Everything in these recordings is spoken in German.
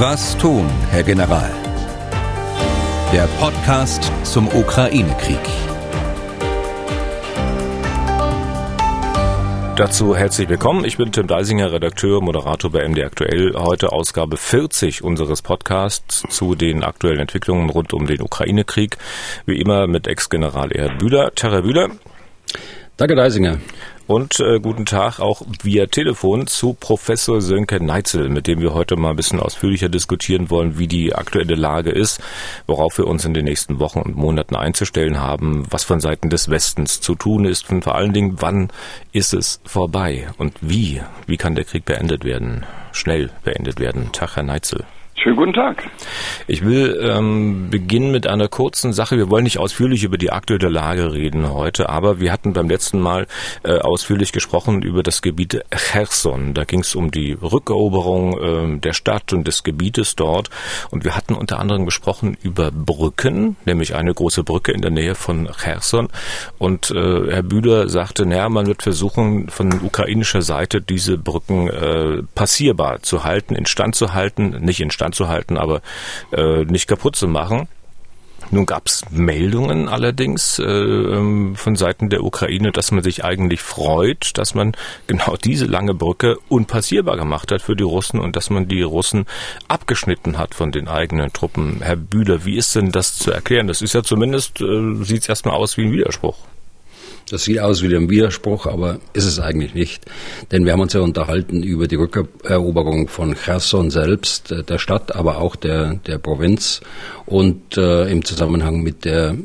Was tun, Herr General? Der Podcast zum Ukraine-Krieg. Dazu herzlich willkommen. Ich bin Tim Deisinger, Redakteur, Moderator bei MD Aktuell. Heute Ausgabe 40 unseres Podcasts zu den aktuellen Entwicklungen rund um den Ukraine-Krieg. Wie immer mit Ex-General Erhard Bühler. Terra Bühler. Danke, Deisinger. Und äh, guten Tag auch via Telefon zu Professor Sönke Neitzel, mit dem wir heute mal ein bisschen ausführlicher diskutieren wollen, wie die aktuelle Lage ist, worauf wir uns in den nächsten Wochen und Monaten einzustellen haben, was von Seiten des Westens zu tun ist und vor allen Dingen, wann ist es vorbei und wie, wie kann der Krieg beendet werden, schnell beendet werden. Tag, Herr Neitzel. Schönen guten Tag. Ich will ähm, beginnen mit einer kurzen Sache. Wir wollen nicht ausführlich über die aktuelle Lage reden heute, aber wir hatten beim letzten Mal äh, ausführlich gesprochen über das Gebiet Cherson. Da ging es um die Rückeroberung äh, der Stadt und des Gebietes dort. Und wir hatten unter anderem gesprochen über Brücken, nämlich eine große Brücke in der Nähe von Cherson. Und äh, Herr Bühler sagte, naja, man wird versuchen, von ukrainischer Seite diese Brücken äh, passierbar zu halten, instand zu halten, nicht instand anzuhalten, aber äh, nicht kaputt zu machen. Nun gab es Meldungen allerdings äh, ähm, von Seiten der Ukraine, dass man sich eigentlich freut, dass man genau diese lange Brücke unpassierbar gemacht hat für die Russen und dass man die Russen abgeschnitten hat von den eigenen Truppen. Herr Bühler, wie ist denn das zu erklären? Das ist ja zumindest, äh, sieht es erstmal aus wie ein Widerspruch. Das sieht aus wie ein Widerspruch, aber ist es eigentlich nicht. Denn wir haben uns ja unterhalten über die Rückeroberung von Cherson selbst, äh, der Stadt, aber auch der, der Provinz und äh, im Zusammenhang mit der äh,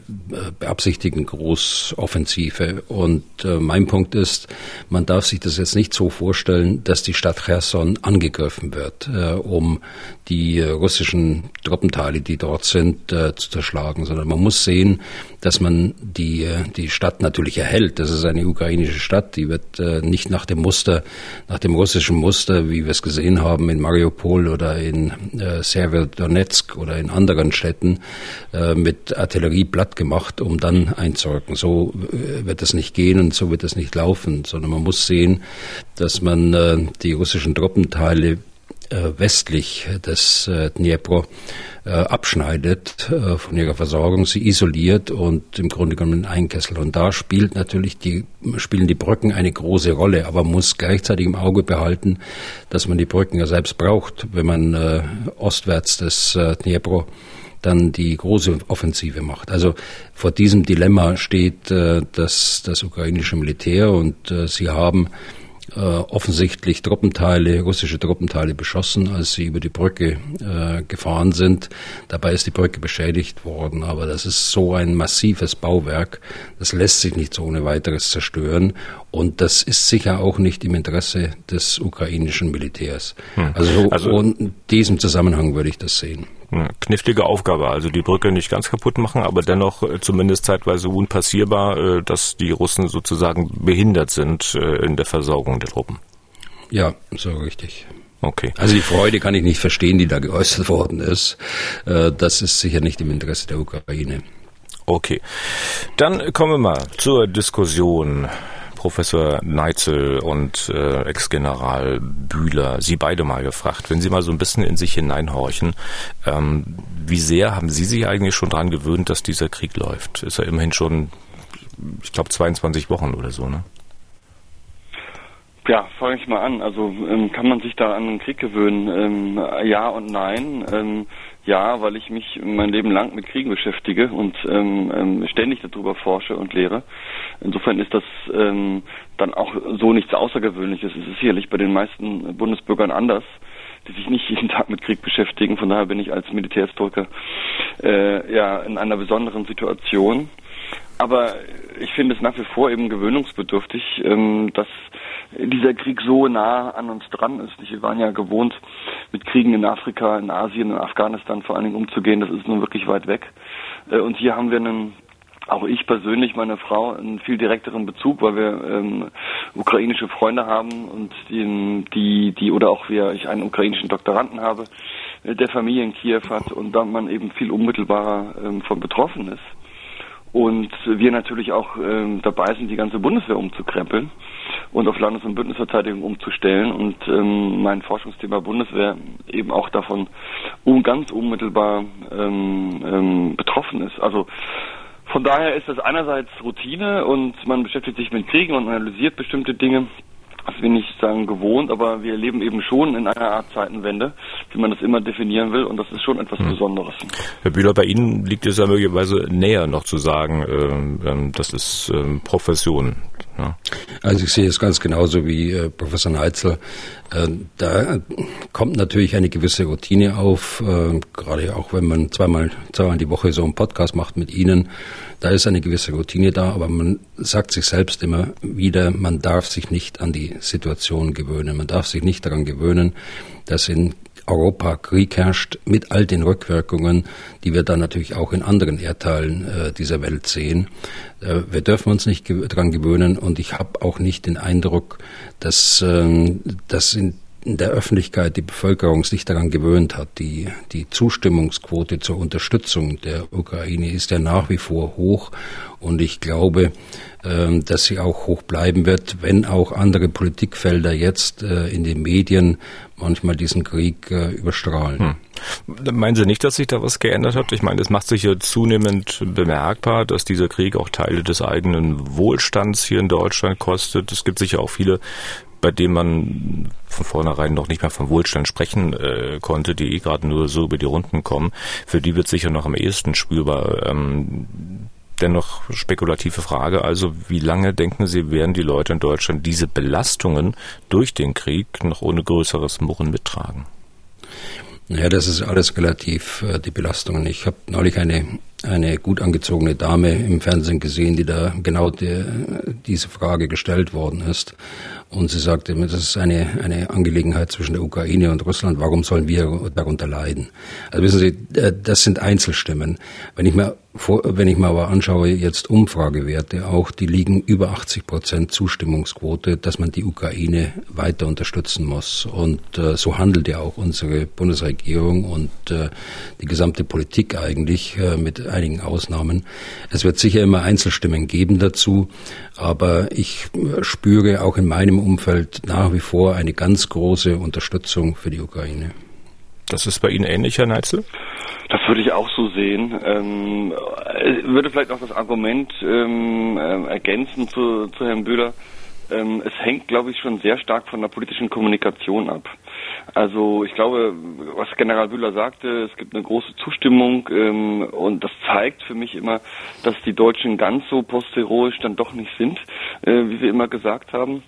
beabsichtigten Großoffensive. Und äh, mein Punkt ist, man darf sich das jetzt nicht so vorstellen, dass die Stadt Cherson angegriffen wird, äh, um die äh, russischen Truppenteile, die dort sind, zu zerschlagen, sondern man muss sehen, dass man die, äh, die Stadt natürlich erhält. Das ist eine ukrainische Stadt, die wird äh, nicht nach dem Muster, nach dem russischen Muster, wie wir es gesehen haben in Mariupol oder in äh, Severodonetsk oder in anderen Städten, äh, mit Artillerie platt gemacht, um dann einzurücken. So äh, wird es nicht gehen und so wird es nicht laufen, sondern man muss sehen, dass man äh, die russischen Truppenteile westlich des äh, Dnipro äh, abschneidet von ihrer Versorgung, sie isoliert und im Grunde genommen einkesselt. Und da spielt natürlich die, spielen die Brücken eine große Rolle, aber man muss gleichzeitig im Auge behalten, dass man die Brücken ja selbst braucht, wenn man äh, ostwärts des äh, dann die große Offensive macht. Also vor diesem Dilemma steht äh, das, das ukrainische Militär und äh, sie haben äh, offensichtlich Truppenteile, russische Truppenteile beschossen, als sie über die Brücke äh, gefahren sind. Dabei ist die Brücke beschädigt worden, aber das ist so ein massives Bauwerk, das lässt sich nicht so ohne weiteres zerstören und das ist sicher auch nicht im Interesse des ukrainischen Militärs. Hm. Also, also in diesem Zusammenhang würde ich das sehen. Knifflige Aufgabe, also die Brücke nicht ganz kaputt machen, aber dennoch äh, zumindest zeitweise unpassierbar, äh, dass die Russen sozusagen behindert sind äh, in der Versorgung der Truppen. Ja, so richtig. Okay. Also die Freude kann ich nicht verstehen, die da geäußert worden ist. Das ist sicher nicht im Interesse der Ukraine. Okay. Dann kommen wir mal zur Diskussion Professor Neitzel und äh, Ex-General Bühler, Sie beide mal gefragt, wenn Sie mal so ein bisschen in sich hineinhorchen, ähm, wie sehr haben Sie sich eigentlich schon daran gewöhnt, dass dieser Krieg läuft? Ist ja immerhin schon, ich glaube, 22 Wochen oder so, ne? Ja, fange ich mal an. Also ähm, kann man sich da an den Krieg gewöhnen? Ähm, ja und nein. Ähm, ja, weil ich mich mein Leben lang mit Kriegen beschäftige und ähm, ähm, ständig darüber forsche und lehre. Insofern ist das ähm, dann auch so nichts Außergewöhnliches. Es ist sicherlich bei den meisten Bundesbürgern anders, die sich nicht jeden Tag mit Krieg beschäftigen. Von daher bin ich als Militärhistoriker äh, ja in einer besonderen Situation. Aber ich finde es nach wie vor eben gewöhnungsbedürftig, ähm, dass dieser Krieg so nah an uns dran ist. Wir waren ja gewohnt, mit Kriegen in Afrika, in Asien, in Afghanistan vor allen Dingen umzugehen. Das ist nun wirklich weit weg. Äh, und hier haben wir einen auch ich persönlich, meine Frau, einen viel direkteren Bezug, weil wir ähm, ukrainische Freunde haben und die, die, die oder auch wir, ich einen ukrainischen Doktoranden habe, äh, der Familie in Kiew hat und da man eben viel unmittelbarer ähm, von betroffen ist. Und wir natürlich auch ähm, dabei sind, die ganze Bundeswehr umzukrempeln und auf Landes- und Bündnisverteidigung umzustellen und ähm, mein Forschungsthema Bundeswehr eben auch davon um, ganz unmittelbar ähm, ähm, betroffen ist. Also von daher ist das einerseits Routine und man beschäftigt sich mit Kriegen und analysiert bestimmte Dinge das bin ich sagen gewohnt, aber wir leben eben schon in einer Art Zeitenwende, wie man das immer definieren will, und das ist schon etwas hm. Besonderes. Herr Bühler, bei Ihnen liegt es ja möglicherweise näher noch zu sagen, äh, das ist äh, Profession. Ja. Also ich sehe es ganz genauso wie äh, Professor Neitzel. Äh, da kommt natürlich eine gewisse Routine auf, äh, gerade auch wenn man zweimal, zweimal die Woche so einen Podcast macht mit Ihnen. Da ist eine gewisse Routine da, aber man sagt sich selbst immer wieder, man darf sich nicht an die Situation gewöhnen. Man darf sich nicht daran gewöhnen, dass in Europa Krieg herrscht, mit all den Rückwirkungen, die wir dann natürlich auch in anderen Erdteilen äh, dieser Welt sehen. Äh, wir dürfen uns nicht ge daran gewöhnen und ich habe auch nicht den Eindruck, dass, äh, dass in der Öffentlichkeit die Bevölkerung sich daran gewöhnt hat. Die, die Zustimmungsquote zur Unterstützung der Ukraine ist ja nach wie vor hoch und ich glaube, dass sie auch hoch bleiben wird, wenn auch andere Politikfelder jetzt äh, in den Medien manchmal diesen Krieg äh, überstrahlen. Hm. Meinen Sie nicht, dass sich da was geändert hat? Ich meine, es macht sich ja zunehmend bemerkbar, dass dieser Krieg auch Teile des eigenen Wohlstands hier in Deutschland kostet. Es gibt sicher auch viele bei denen man von vornherein noch nicht mehr vom Wohlstand sprechen äh, konnte, die eh gerade nur so über die Runden kommen, für die wird sicher noch am ehesten spürbar. Ähm, dennoch spekulative Frage, also wie lange denken Sie, werden die Leute in Deutschland diese Belastungen durch den Krieg noch ohne größeres Murren mittragen? Ja, das ist alles relativ, äh, die Belastungen. Ich habe neulich eine, eine gut angezogene Dame im Fernsehen gesehen, die da genau die, diese Frage gestellt worden ist. Und sie sagte, das ist eine, eine Angelegenheit zwischen der Ukraine und Russland. Warum sollen wir darunter leiden? Also wissen Sie, das sind Einzelstimmen. Wenn ich mir wenn ich mir aber anschaue, jetzt Umfragewerte auch, die liegen über 80 Prozent Zustimmungsquote, dass man die Ukraine weiter unterstützen muss. Und äh, so handelt ja auch unsere Bundesregierung und äh, die gesamte Politik eigentlich, äh, mit einigen Ausnahmen. Es wird sicher immer Einzelstimmen geben dazu, aber ich spüre auch in meinem Umfeld nach wie vor eine ganz große Unterstützung für die Ukraine. Das ist bei Ihnen ähnlich, Herr Neitzel? Das würde ich auch so sehen. Ähm, würde vielleicht noch das Argument ähm, äh, ergänzen zu, zu Herrn Bühler. Ähm, es hängt, glaube ich, schon sehr stark von der politischen Kommunikation ab. Also ich glaube, was General Bühler sagte, es gibt eine große Zustimmung ähm, und das zeigt für mich immer, dass die Deutschen ganz so postheroisch dann doch nicht sind, äh, wie wir immer gesagt haben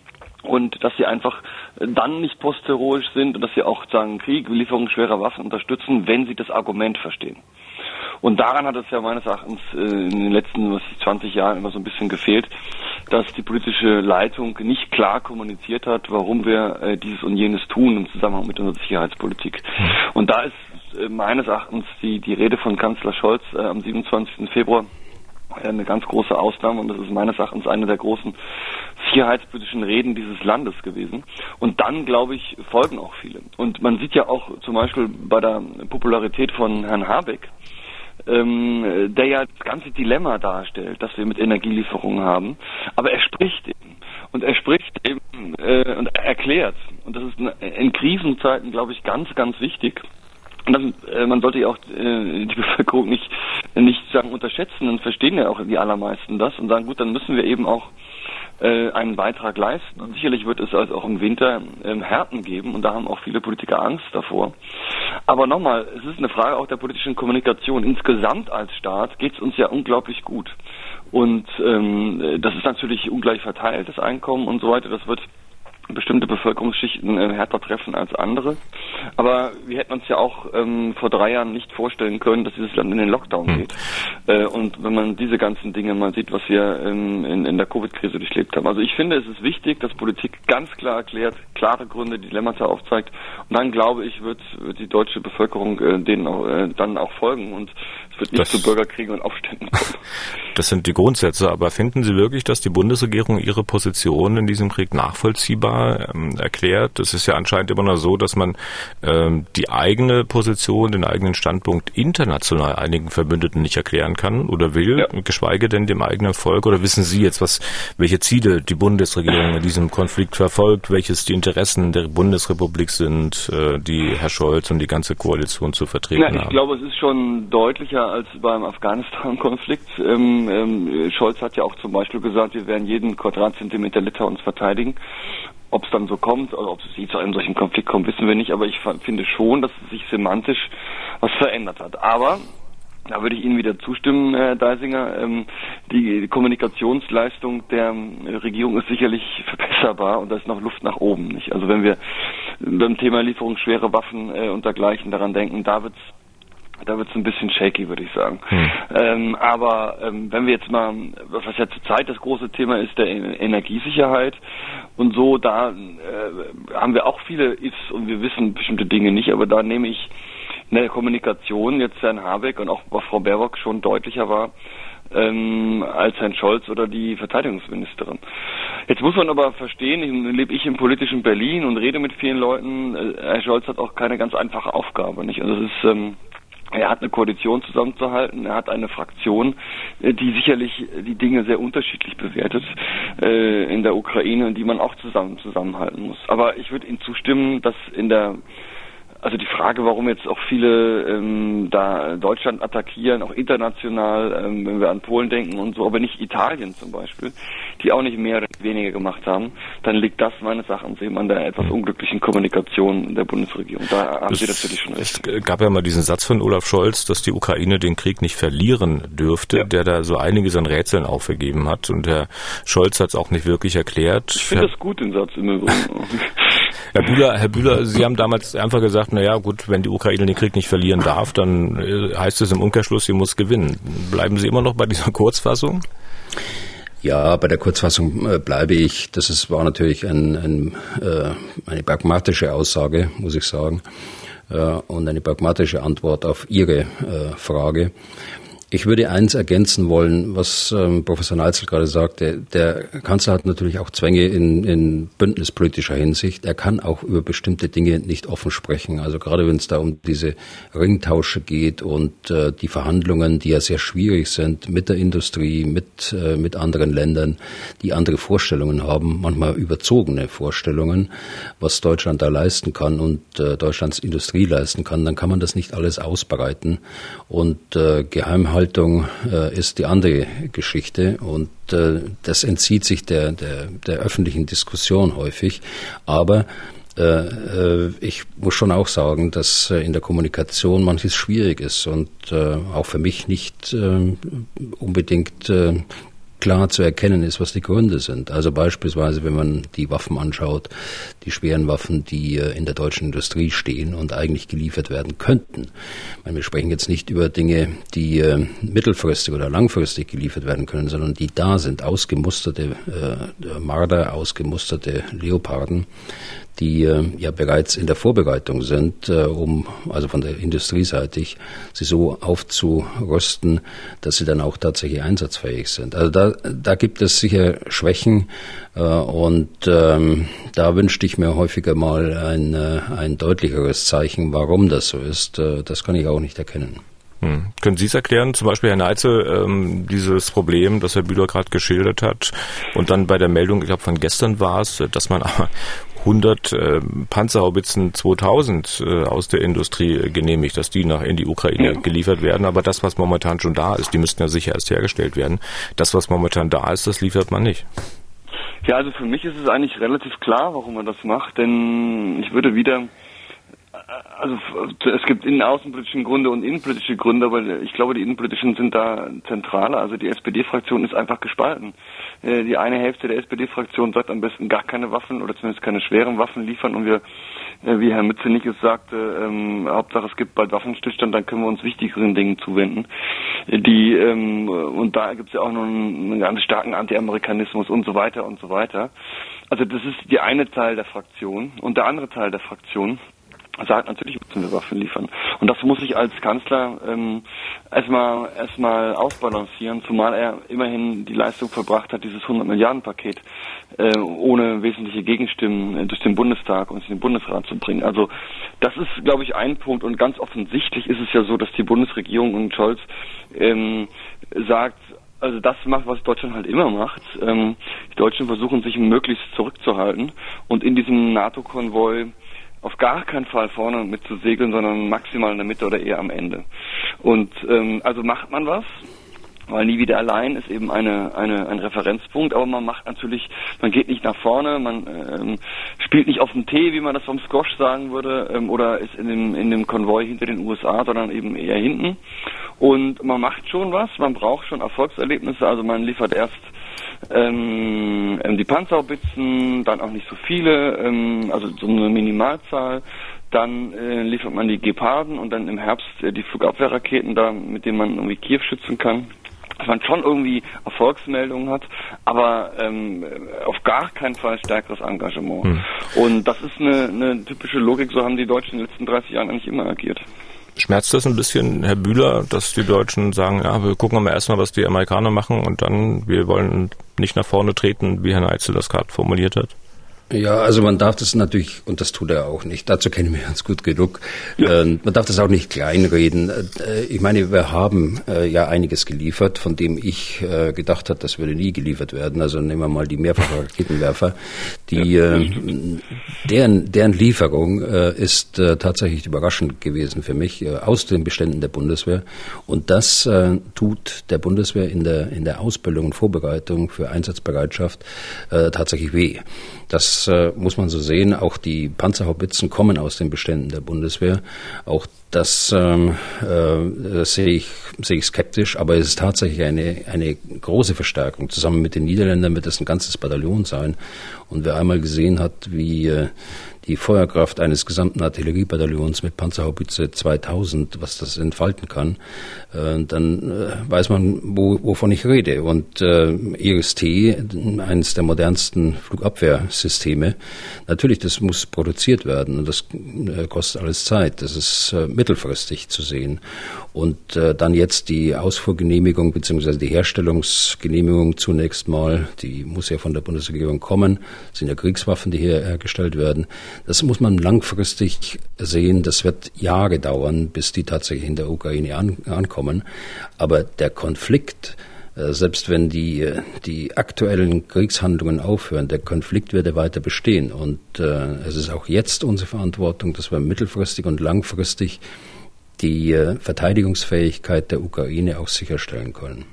und dass sie einfach dann nicht postheroisch sind und dass sie auch sagen, Krieg, Lieferung schwerer Waffen unterstützen, wenn sie das Argument verstehen. Und daran hat es ja meines Erachtens äh, in den letzten was 20 Jahren immer so ein bisschen gefehlt, dass die politische Leitung nicht klar kommuniziert hat, warum wir äh, dieses und jenes tun im Zusammenhang mit unserer Sicherheitspolitik. Hm. Und da ist äh, meines Erachtens die, die Rede von Kanzler Scholz am 27. Februar eine ganz große Ausnahme und das ist meines Erachtens eine der großen sicherheitspolitischen Reden dieses Landes gewesen. Und dann, glaube ich, folgen auch viele. Und man sieht ja auch zum Beispiel bei der Popularität von Herrn Habeck, ähm, der ja das ganze Dilemma darstellt, das wir mit Energielieferungen haben. Aber er spricht eben. Und er spricht eben äh, und er erklärt. Und das ist in Krisenzeiten, glaube ich, ganz, ganz wichtig. Das, äh, man sollte ja auch äh, die Bevölkerung nicht, nicht sagen unterschätzen, dann verstehen ja auch die allermeisten das und sagen, gut, dann müssen wir eben auch äh, einen Beitrag leisten. Und sicherlich wird es also auch im Winter ähm, Härten geben und da haben auch viele Politiker Angst davor. Aber nochmal, es ist eine Frage auch der politischen Kommunikation. Insgesamt als Staat geht es uns ja unglaublich gut. Und ähm, das ist natürlich ungleich verteilt, das Einkommen und so weiter. Das wird bestimmte Bevölkerungsschichten äh, härter treffen als andere. Aber wir hätten uns ja auch ähm, vor drei Jahren nicht vorstellen können, dass dieses Land in den Lockdown hm. geht. Äh, und wenn man diese ganzen Dinge mal sieht, was wir ähm, in, in der Covid-Krise durchlebt haben. Also ich finde, es ist wichtig, dass Politik ganz klar erklärt, klare Gründe, Dilemmata aufzeigt. Und dann glaube ich, wird, wird die deutsche Bevölkerung äh, denen auch, äh, dann auch folgen und es wird nicht das, zu Bürgerkriegen und Aufständen kommen. Das sind die Grundsätze. Aber finden Sie wirklich, dass die Bundesregierung ihre Position in diesem Krieg nachvollziehbar ähm, erklärt. Es ist ja anscheinend immer noch so, dass man ähm, die eigene Position, den eigenen Standpunkt international einigen Verbündeten nicht erklären kann oder will, ja. geschweige denn dem eigenen Volk. Oder wissen Sie jetzt, was, welche Ziele die Bundesregierung in diesem Konflikt verfolgt, welches die Interessen der Bundesrepublik sind, äh, die Herr Scholz und die ganze Koalition zu vertreten ja, ich haben? Ich glaube, es ist schon deutlicher als beim Afghanistan-Konflikt. Ähm, ähm, Scholz hat ja auch zum Beispiel gesagt, wir werden jeden Quadratzentimeter Litauens verteidigen. Ob es dann so kommt oder ob es zu einem solchen Konflikt kommt, wissen wir nicht. Aber ich finde schon, dass sich semantisch was verändert hat. Aber da würde ich Ihnen wieder zustimmen, Herr Deisinger. Ähm, die Kommunikationsleistung der Regierung ist sicherlich verbesserbar und da ist noch Luft nach oben. Nicht? Also wenn wir beim Thema Lieferung schwere Waffen äh, und dergleichen daran denken, da wird's da wird's ein bisschen shaky, würde ich sagen. Hm. Ähm, aber ähm, wenn wir jetzt mal, was ja zurzeit das große Thema ist, der Energiesicherheit und so, da äh, haben wir auch viele Ifs und wir wissen bestimmte Dinge nicht, aber da nehme ich in der Kommunikation jetzt Herrn Habeck und auch Frau Baerbock schon deutlicher war, ähm, als Herrn Scholz oder die Verteidigungsministerin. Jetzt muss man aber verstehen, ich, lebe ich im politischen Berlin und rede mit vielen Leuten, äh, Herr Scholz hat auch keine ganz einfache Aufgabe, nicht? Also es ist ähm, er hat eine Koalition zusammenzuhalten, er hat eine Fraktion, äh, die sicherlich die Dinge sehr unterschiedlich bewertet äh, in der Ukraine und die man auch zusammen zusammenhalten muss. Aber ich würde Ihnen zustimmen, dass in der also die Frage, warum jetzt auch viele ähm, da Deutschland attackieren, auch international, ähm, wenn wir an Polen denken und so, aber nicht Italien zum Beispiel, die auch nicht mehr oder weniger gemacht haben, dann liegt das meines Erachtens eben an der etwas unglücklichen Kommunikation der Bundesregierung. Da haben Sie natürlich schon recht. Es gab ja mal diesen Satz von Olaf Scholz, dass die Ukraine den Krieg nicht verlieren dürfte, ja. der da so einiges an Rätseln aufgegeben hat und Herr Scholz hat es auch nicht wirklich erklärt. Ich finde das gut, den Satz im Übrigen. Herr Bühler, Herr Bühler, Sie haben damals einfach gesagt, na ja, gut, wenn die Ukraine den Krieg nicht verlieren darf, dann äh, heißt es im Umkehrschluss, sie muss gewinnen. Bleiben Sie immer noch bei dieser Kurzfassung? Ja, bei der Kurzfassung äh, bleibe ich. Das ist, war natürlich ein, ein, äh, eine pragmatische Aussage, muss ich sagen, und eine pragmatische Antwort auf Ihre Frage. Ich würde eins ergänzen wollen, was ähm, Professor Neitzel gerade sagte. Der Kanzler hat natürlich auch Zwänge in, in bündnispolitischer Hinsicht. Er kann auch über bestimmte Dinge nicht offen sprechen. Also gerade wenn es da um diese Ringtausche geht und äh, die Verhandlungen, die ja sehr schwierig sind mit der Industrie, mit, äh, mit anderen Ländern, die andere Vorstellungen haben, manchmal überzogene Vorstellungen, was Deutschland da leisten kann und äh, Deutschlands Industrie leisten kann, dann kann man das nicht alles ausbreiten und äh, geheim Haltung äh, ist die andere Geschichte und äh, das entzieht sich der, der, der öffentlichen Diskussion häufig. Aber äh, äh ich muss schon auch sagen, dass äh, in der Kommunikation manches schwierig ist und auch für mich nicht unbedingt klar zu erkennen ist, was die Gründe sind. Also beispielsweise, wenn man die Waffen anschaut, die schweren Waffen, die äh, in der deutschen Industrie stehen und eigentlich geliefert werden könnten. Meine, wir sprechen jetzt nicht über Dinge, die äh, mittelfristig oder langfristig geliefert werden können, sondern die da sind, ausgemusterte äh, Marder, ausgemusterte Leoparden, die äh, ja bereits in der Vorbereitung sind, äh, um also von der Industrieseitig sie so aufzurüsten, dass sie dann auch tatsächlich einsatzfähig sind. Also da, da gibt es sicher Schwächen äh, und ähm, da wünschte ich mir häufiger mal ein, ein deutlicheres Zeichen, warum das so ist. Das kann ich auch nicht erkennen. Hm. Können Sie es erklären, zum Beispiel Herr Neitze, ähm, dieses Problem, das Herr Bühler gerade geschildert hat und dann bei der Meldung, ich glaube von gestern war es, dass man 100 äh, Panzerhaubitzen 2000 äh, aus der Industrie äh, genehmigt, dass die nach in die Ukraine geliefert werden. Aber das, was momentan schon da ist, die müssten ja sicher erst hergestellt werden. Das, was momentan da ist, das liefert man nicht. Ja, also für mich ist es eigentlich relativ klar, warum man das macht, denn ich würde wieder also es gibt innen außenpolitische Gründe und innenpolitische Gründe, aber ich glaube, die innenpolitischen sind da zentraler. Also die SPD-Fraktion ist einfach gespalten. Äh, die eine Hälfte der SPD-Fraktion sagt am besten gar keine Waffen oder zumindest keine schweren Waffen liefern und wir, äh, wie Herr Mützenich es sagte, ähm, Hauptsache es gibt bald Waffenstillstand, dann können wir uns wichtigeren Dingen zuwenden. Die ähm, und da gibt es ja auch noch einen ganz starken Anti-Amerikanismus und so weiter und so weiter. Also das ist die eine Teil der Fraktion und der andere Teil der Fraktion sagt, natürlich müssen wir Waffen liefern. Und das muss ich als Kanzler ähm, erstmal erstmal ausbalancieren, zumal er immerhin die Leistung verbracht hat, dieses 100 Milliarden Paket äh, ohne wesentliche Gegenstimmen äh, durch den Bundestag und den Bundesrat zu bringen. Also das ist, glaube ich, ein Punkt. Und ganz offensichtlich ist es ja so, dass die Bundesregierung und Scholz ähm, sagt, also das macht, was Deutschland halt immer macht. Ähm, die Deutschen versuchen sich möglichst zurückzuhalten und in diesem NATO-Konvoi auf gar keinen Fall vorne mit zu segeln, sondern maximal in der Mitte oder eher am Ende. Und ähm, also macht man was, weil nie wieder allein ist eben eine, eine, ein Referenzpunkt, aber man macht natürlich, man geht nicht nach vorne, man ähm, spielt nicht auf dem Tee, wie man das vom Squash sagen würde, ähm, oder ist in dem, in dem Konvoi hinter den USA, sondern eben eher hinten. Und man macht schon was, man braucht schon Erfolgserlebnisse, also man liefert erst ähm, ähm, die Panzerhaubitzen, dann auch nicht so viele, ähm, also so eine Minimalzahl. Dann äh, liefert man die Geparden und dann im Herbst äh, die Flugabwehrraketen da, mit denen man irgendwie Kiew schützen kann dass man schon irgendwie Erfolgsmeldungen hat, aber ähm, auf gar keinen Fall stärkeres Engagement. Hm. Und das ist eine, eine typische Logik, so haben die Deutschen in den letzten 30 Jahren eigentlich immer agiert. Schmerzt das ein bisschen, Herr Bühler, dass die Deutschen sagen, ja, wir gucken mal erstmal, was die Amerikaner machen und dann, wir wollen nicht nach vorne treten, wie Herr Neitzel das gerade formuliert hat? Ja, also man darf das natürlich, und das tut er auch nicht, dazu kennen wir uns gut genug, ja. äh, man darf das auch nicht kleinreden. Äh, ich meine, wir haben äh, ja einiges geliefert, von dem ich äh, gedacht habe, das würde nie geliefert werden. Also nehmen wir mal die Mehrfachraketenwerfer. Die, ja. Äh, deren, deren Lieferung äh, ist tatsächlich überraschend gewesen für mich, aus den Beständen der Bundeswehr. Und das tut der Bundeswehr in der, in der Ausbildung und Vorbereitung für Einsatzbereitschaft tatsächlich weh. Das äh, muss man so sehen. Auch die Panzerhaubitzen kommen aus den Beständen der Bundeswehr. Auch das ähm, äh, sehe ich, sehe ich skeptisch, aber es ist tatsächlich eine, eine große Verstärkung. Zusammen mit den Niederländern wird es ein ganzes Bataillon sein. Und wer einmal gesehen hat, wie äh, die Feuerkraft eines gesamten Artilleriebataillons mit Panzerhaubitze 2000, was das entfalten kann, äh, dann äh, weiß man, wo, wovon ich rede. Und äh, IRIS-T, eines der modernsten Flugabwehrsysteme, natürlich, das muss produziert werden und das äh, kostet alles Zeit. Das ist äh, mittelfristig zu sehen. Und äh, dann jetzt die Ausfuhrgenehmigung beziehungsweise die Herstellungsgenehmigung zunächst mal, die muss ja von der Bundesregierung kommen, das sind ja Kriegswaffen, die hier hergestellt werden. Das muss man langfristig sehen. Das wird Jahre dauern, bis die tatsächlich in der Ukraine an, ankommen. Aber der Konflikt, äh, selbst wenn die, die aktuellen Kriegshandlungen aufhören, der Konflikt wird weiter bestehen. Und äh, es ist auch jetzt unsere Verantwortung, dass wir mittelfristig und langfristig die äh, Verteidigungsfähigkeit der Ukraine auch sicherstellen können.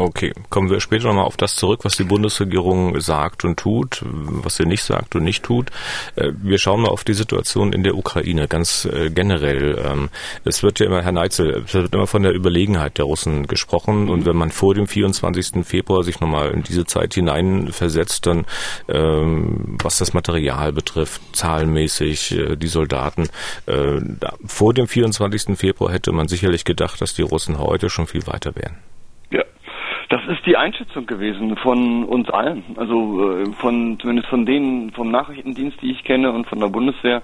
Okay, kommen wir später nochmal auf das zurück, was die Bundesregierung sagt und tut, was sie nicht sagt und nicht tut. Äh, wir schauen mal auf die Situation in der Ukraine ganz äh, generell. Ähm, es wird ja immer, Herr Neitzel, es wird immer von der Überlegenheit der Russen gesprochen und wenn man vor dem 24. Februar sich nochmal in diese Zeit hineinversetzt, dann ähm, was das Material betrifft, zahlenmäßig, äh, die Soldaten, vor dem 24. Februar hätte man sicherlich gedacht, dass die Russen heute schon viel weiter wären. Das ist die Einschätzung gewesen von uns allen. Also äh, von zumindest von denen vom Nachrichtendienst, die ich kenne und von der Bundeswehr,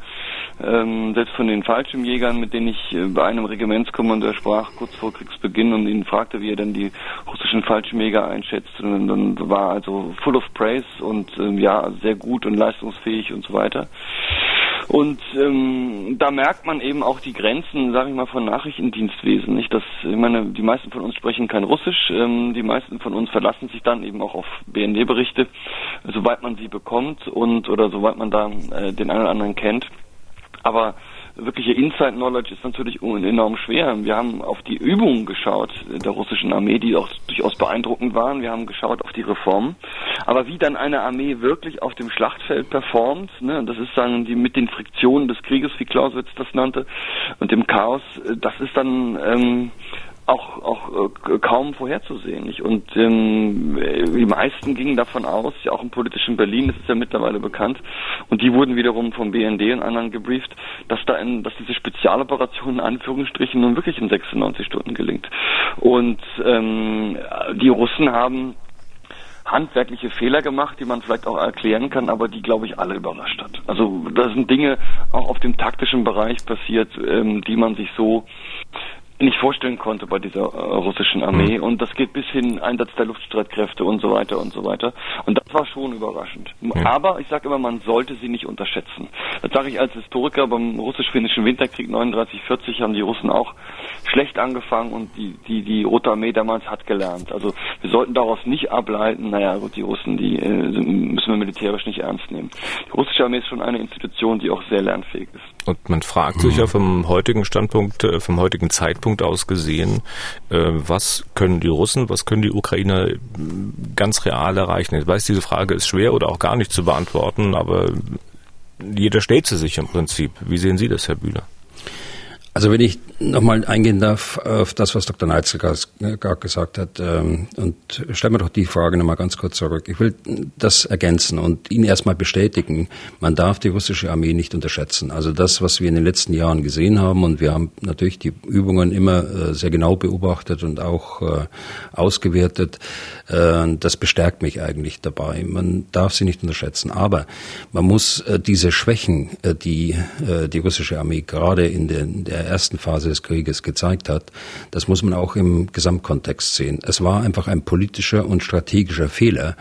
ähm, selbst von den Fallschirmjägern, mit denen ich äh, bei einem Regimentskommandeur sprach kurz vor Kriegsbeginn und ihn fragte, wie er denn die russischen Fallschirmjäger einschätzt. Und dann war also full of praise und ähm, ja sehr gut und leistungsfähig und so weiter. Und ähm, da merkt man eben auch die Grenzen, sage ich mal, von Nachrichtendienstwesen. Nicht, dass ich meine, die meisten von uns sprechen kein Russisch. Ähm, die meisten von uns verlassen sich dann eben auch auf BND-Berichte, soweit man sie bekommt und oder soweit man da äh, den einen oder anderen kennt. Aber wirkliche Inside-Knowledge ist natürlich enorm schwer. Wir haben auf die Übungen geschaut der russischen Armee, die auch durchaus beeindruckend waren. Wir haben geschaut auf die Reformen. Aber wie dann eine Armee wirklich auf dem Schlachtfeld performt, ne, das ist dann die mit den Friktionen des Krieges, wie Clausewitz das nannte, und dem Chaos, äh, das ist dann ähm, auch, auch äh, kaum vorherzusehen. Nicht? Und ähm, die meisten gingen davon aus, ja auch im politischen Berlin, das ist ja mittlerweile bekannt, und die wurden wiederum vom BND und anderen gebrieft, dass da in, dass diese Spezialoperation in Anführungsstrichen nun wirklich in 96 Stunden gelingt. Und ähm, die Russen haben handwerkliche Fehler gemacht, die man vielleicht auch erklären kann, aber die, glaube ich, alle überrascht hat. Also da sind Dinge auch auf dem taktischen Bereich passiert, ähm, die man sich so nicht vorstellen konnte bei dieser äh, russischen Armee. Mhm. Und das geht bis hin Einsatz der Luftstreitkräfte und so weiter und so weiter. Und das war schon überraschend. Mhm. Aber ich sage immer, man sollte sie nicht unterschätzen. Das sage ich als Historiker. Beim russisch-finnischen Winterkrieg 39-40 haben die Russen auch schlecht angefangen und die, die, die Rote Armee damals hat gelernt. Also wir sollten daraus nicht ableiten, naja gut, die Russen, die äh, müssen wir militärisch nicht ernst nehmen. Die russische Armee ist schon eine Institution, die auch sehr lernfähig ist. Und man fragt sich ja vom heutigen Standpunkt, äh, vom heutigen Zeitpunkt aus gesehen, äh, was können die Russen, was können die Ukrainer ganz real erreichen? Ich weiß, diese Frage ist schwer oder auch gar nicht zu beantworten, aber jeder stellt sie sich im Prinzip. Wie sehen Sie das, Herr Bühler? Also wenn ich nochmal eingehen darf auf das, was Dr. Neitzel gerade gesagt hat, ähm, und stellen wir doch die Frage nochmal ganz kurz zurück. Ich will das ergänzen und Ihnen erstmal bestätigen, man darf die russische Armee nicht unterschätzen. Also das, was wir in den letzten Jahren gesehen haben, und wir haben natürlich die Übungen immer äh, sehr genau beobachtet und auch äh, ausgewertet, äh, das bestärkt mich eigentlich dabei. Man darf sie nicht unterschätzen. Aber man muss diese Schwächen, die die russische Armee gerade in der ersten Phase des Krieges gezeigt hat, das muss man auch im Gesamtkontext sehen. Es war einfach ein politischer und strategischer Fehler,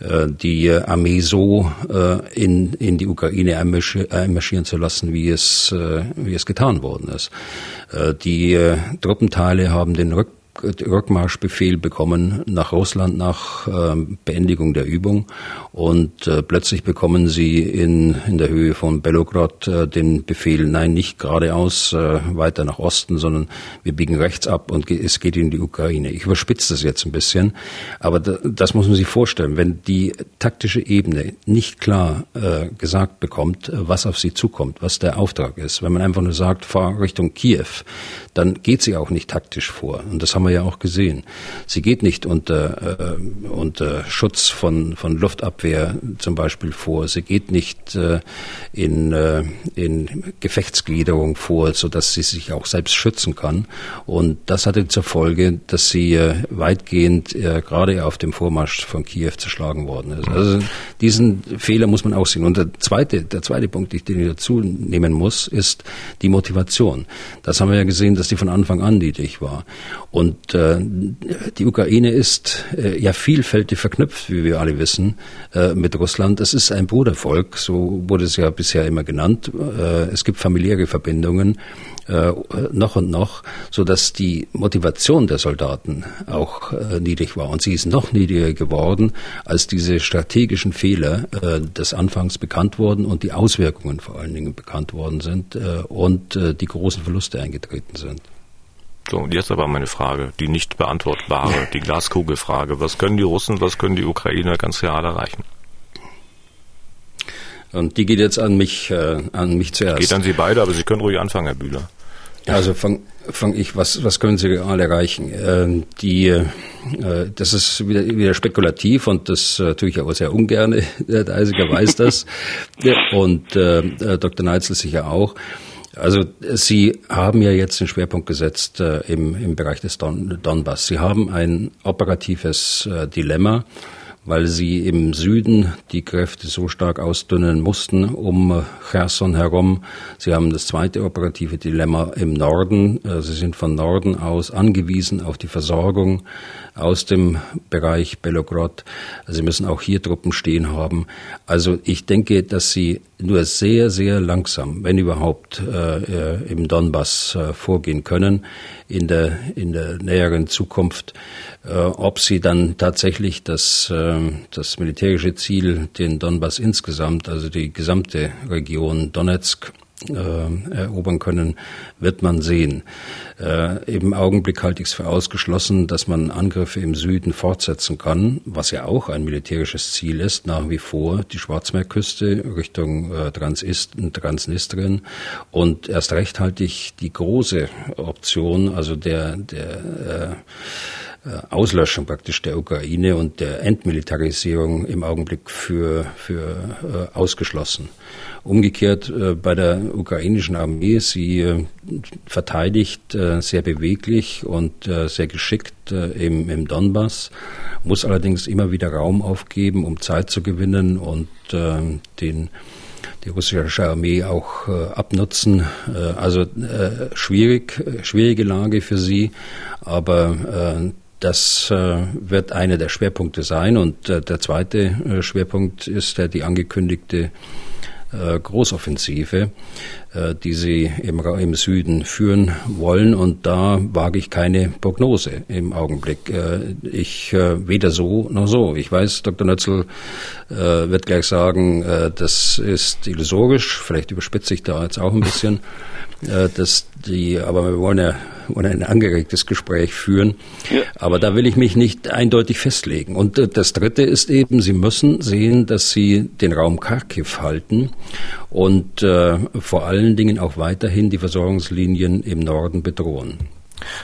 äh, die Armee so äh, in, in die Ukraine einmarschieren zu lassen, wie es, äh, wie es getan worden ist. Die Truppenteile haben den Rück Rückmarschbefehl bekommen nach Russland nach äh, Beendigung der Übung und äh, plötzlich bekommen sie in, in der Höhe von Belograd äh, den Befehl, nein, nicht geradeaus äh, weiter nach Osten, sondern wir biegen rechts ab und es geht in die Ukraine. Ich überspitze das jetzt ein bisschen, aber da, das muss man sich vorstellen. Wenn die taktische Ebene nicht klar gesagt bekommt, was auf sie zukommt, was der Auftrag ist, wenn man einfach nur sagt, fahr Richtung Kiew, dann geht sie auch nicht taktisch vor. Und das haben wir ja auch gesehen. Sie geht nicht unter, äh, unter Schutz von, von Luftabwehr zum Beispiel vor. Sie geht nicht äh, in, äh, in Gefechtsgliederung vor, so dass sie sich auch selbst schützen kann. Und das hatte zur Folge, dass sie äh, weitgehend äh, gerade auf dem Vormarsch von Kiew zerschlagen worden ist. Also diesen Fehler muss man auch sehen. Und der zweite, der zweite Punkt, den ich dazu nehmen muss, ist die Motivation. Das haben wir ja gesehen, dass die von Anfang an niedrig war. Und äh, die Ukraine ist äh, ja vielfältig verknüpft, wie wir alle wissen, äh, mit Russland. Es ist ein Brudervolk, so wurde es ja bisher immer genannt. Äh, es gibt familiäre Verbindungen äh, noch und noch, so dass die Motivation der Soldaten auch äh, niedrig war. Und sie ist noch niedriger geworden, als diese strategischen Fehler des Anfangs bekannt wurden und die Auswirkungen vor allen Dingen bekannt worden sind und die großen Verluste eingetreten sind. So, und jetzt aber meine Frage, die nicht beantwortbare, die Glaskugelfrage. Was können die Russen, was können die Ukrainer ganz real erreichen? Und die geht jetzt an mich, äh, an mich zuerst. Geht an Sie beide, aber Sie können ruhig anfangen, Herr Bühler. Also fange fang ich, was, was können Sie real erreichen? Äh, die, äh, das ist wieder, wieder spekulativ und das äh, tue ich aber sehr ungern. Der Eisiger weiß das und äh, Dr. Neitzel sicher auch. Also Sie haben ja jetzt den Schwerpunkt gesetzt äh, im, im Bereich des Don Donbass. Sie haben ein operatives äh, Dilemma weil sie im Süden die Kräfte so stark ausdünnen mussten um Cherson herum. Sie haben das zweite operative Dilemma im Norden. Äh, sie sind von Norden aus angewiesen auf die Versorgung aus dem Bereich Belograd. Sie müssen auch hier Truppen stehen haben. Also ich denke, dass sie nur sehr, sehr langsam, wenn überhaupt, äh, äh im Donbass äh, vorgehen können in der, in der näheren Zukunft. Äh, ob sie dann tatsächlich das, äh, das militärische Ziel, den Donbass insgesamt, also die gesamte Region Donetsk, äh, erobern können, wird man sehen. Äh, Im Augenblick halte ich es für ausgeschlossen, dass man Angriffe im Süden fortsetzen kann, was ja auch ein militärisches Ziel ist, nach wie vor die Schwarzmeerküste Richtung äh, Transnistrien. Und erst recht halte ich die große Option, also der, der Auslöschung praktisch der Ukraine und der Entmilitarisierung im Augenblick für, für äh, ausgeschlossen. Umgekehrt äh, bei der ukrainischen Armee, sie äh, verteidigt äh, sehr beweglich und äh, sehr geschickt äh, im, im Donbass, muss allerdings immer wieder Raum aufgeben, um Zeit zu gewinnen und den die russische Armee auch äh, abnutzen. Äh, also äh, schwierig, schwierige Lage für sie, aber äh, das äh, wird einer der Schwerpunkte sein. Und äh, der zweite Schwerpunkt ist die angekündigte äh, Großoffensive, äh, die sie im, im Süden führen wollen. Und da wage ich keine Prognose im Augenblick. Äh, ich weder so noch so. Ich weiß, Dr. Nötzel wird gleich sagen, das ist illusorisch. Vielleicht überspitze ich da jetzt auch ein bisschen. dass die, aber wir wollen ja wollen ein angeregtes Gespräch führen. Aber da will ich mich nicht eindeutig festlegen. Und das Dritte ist eben, Sie müssen sehen, dass Sie den Raum Kharkiv halten und äh, vor allen Dingen auch weiterhin die Versorgungslinien im Norden bedrohen.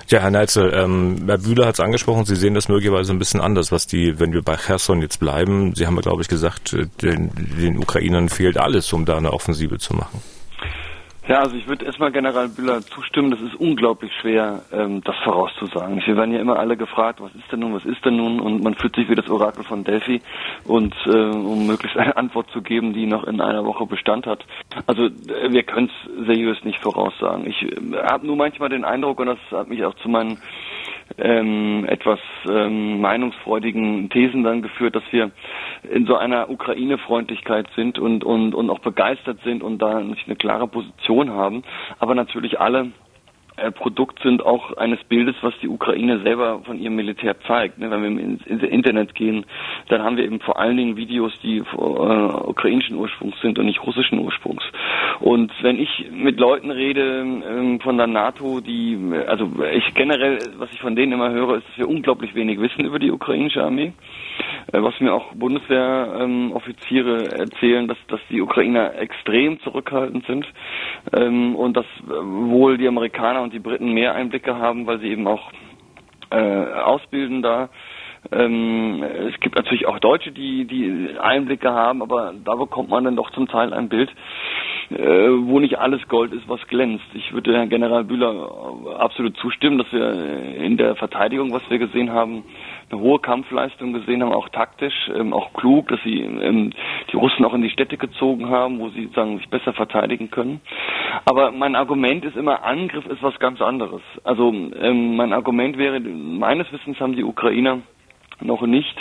Ja, Herr Neitzel, ähm, Herr Bühler hat es angesprochen, Sie sehen das möglicherweise ein bisschen anders, was die, wenn wir bei Cherson jetzt bleiben, Sie haben ja, glaube ich, gesagt, äh, den, den Ukrainern fehlt alles, um da eine Offensive zu machen. Ja, also ich würde erstmal General Bühler zustimmen, das ist unglaublich schwer, ähm, das vorauszusagen. Wir werden ja immer alle gefragt, was ist denn nun, was ist denn nun? Und man fühlt sich wie das Orakel von Delphi und äh, um möglichst eine Antwort zu geben, die noch in einer Woche Bestand hat. Also äh, wir können es seriös nicht voraussagen. Ich äh, habe nur manchmal den Eindruck, und das hat mich auch zu meinen ähm, etwas ähm, meinungsfreudigen Thesen dann geführt, dass wir in so einer Ukraine-Freundlichkeit sind und, und, und auch begeistert sind und da nicht eine klare Position haben, aber natürlich alle äh, Produkt sind auch eines Bildes, was die Ukraine selber von ihrem Militär zeigt. Ne? Wenn wir ins, Internet gehen, dann haben wir eben vor allen Dingen Videos, die äh, ukrainischen Ursprungs sind und nicht russischen Ursprungs. Und wenn ich mit Leuten rede ähm, von der NATO, die, also ich generell, was ich von denen immer höre, ist, dass wir unglaublich wenig wissen über die ukrainische Armee. Äh, was mir auch Bundeswehroffiziere ähm, erzählen, dass, dass die Ukrainer extrem zurückhaltend sind ähm, und dass wohl die Amerikaner und die Briten mehr Einblicke haben, weil sie eben auch äh, ausbilden da. Ähm, es gibt natürlich auch Deutsche, die, die Einblicke haben, aber da bekommt man dann doch zum Teil ein Bild, äh, wo nicht alles Gold ist, was glänzt. Ich würde Herrn General Bühler absolut zustimmen, dass wir in der Verteidigung, was wir gesehen haben, eine hohe Kampfleistung gesehen haben, auch taktisch, ähm, auch klug, dass sie ähm, die Russen auch in die Städte gezogen haben, wo sie sagen, sich besser verteidigen können. Aber mein Argument ist immer, Angriff ist was ganz anderes. Also ähm, mein Argument wäre, meines Wissens haben die Ukrainer noch nicht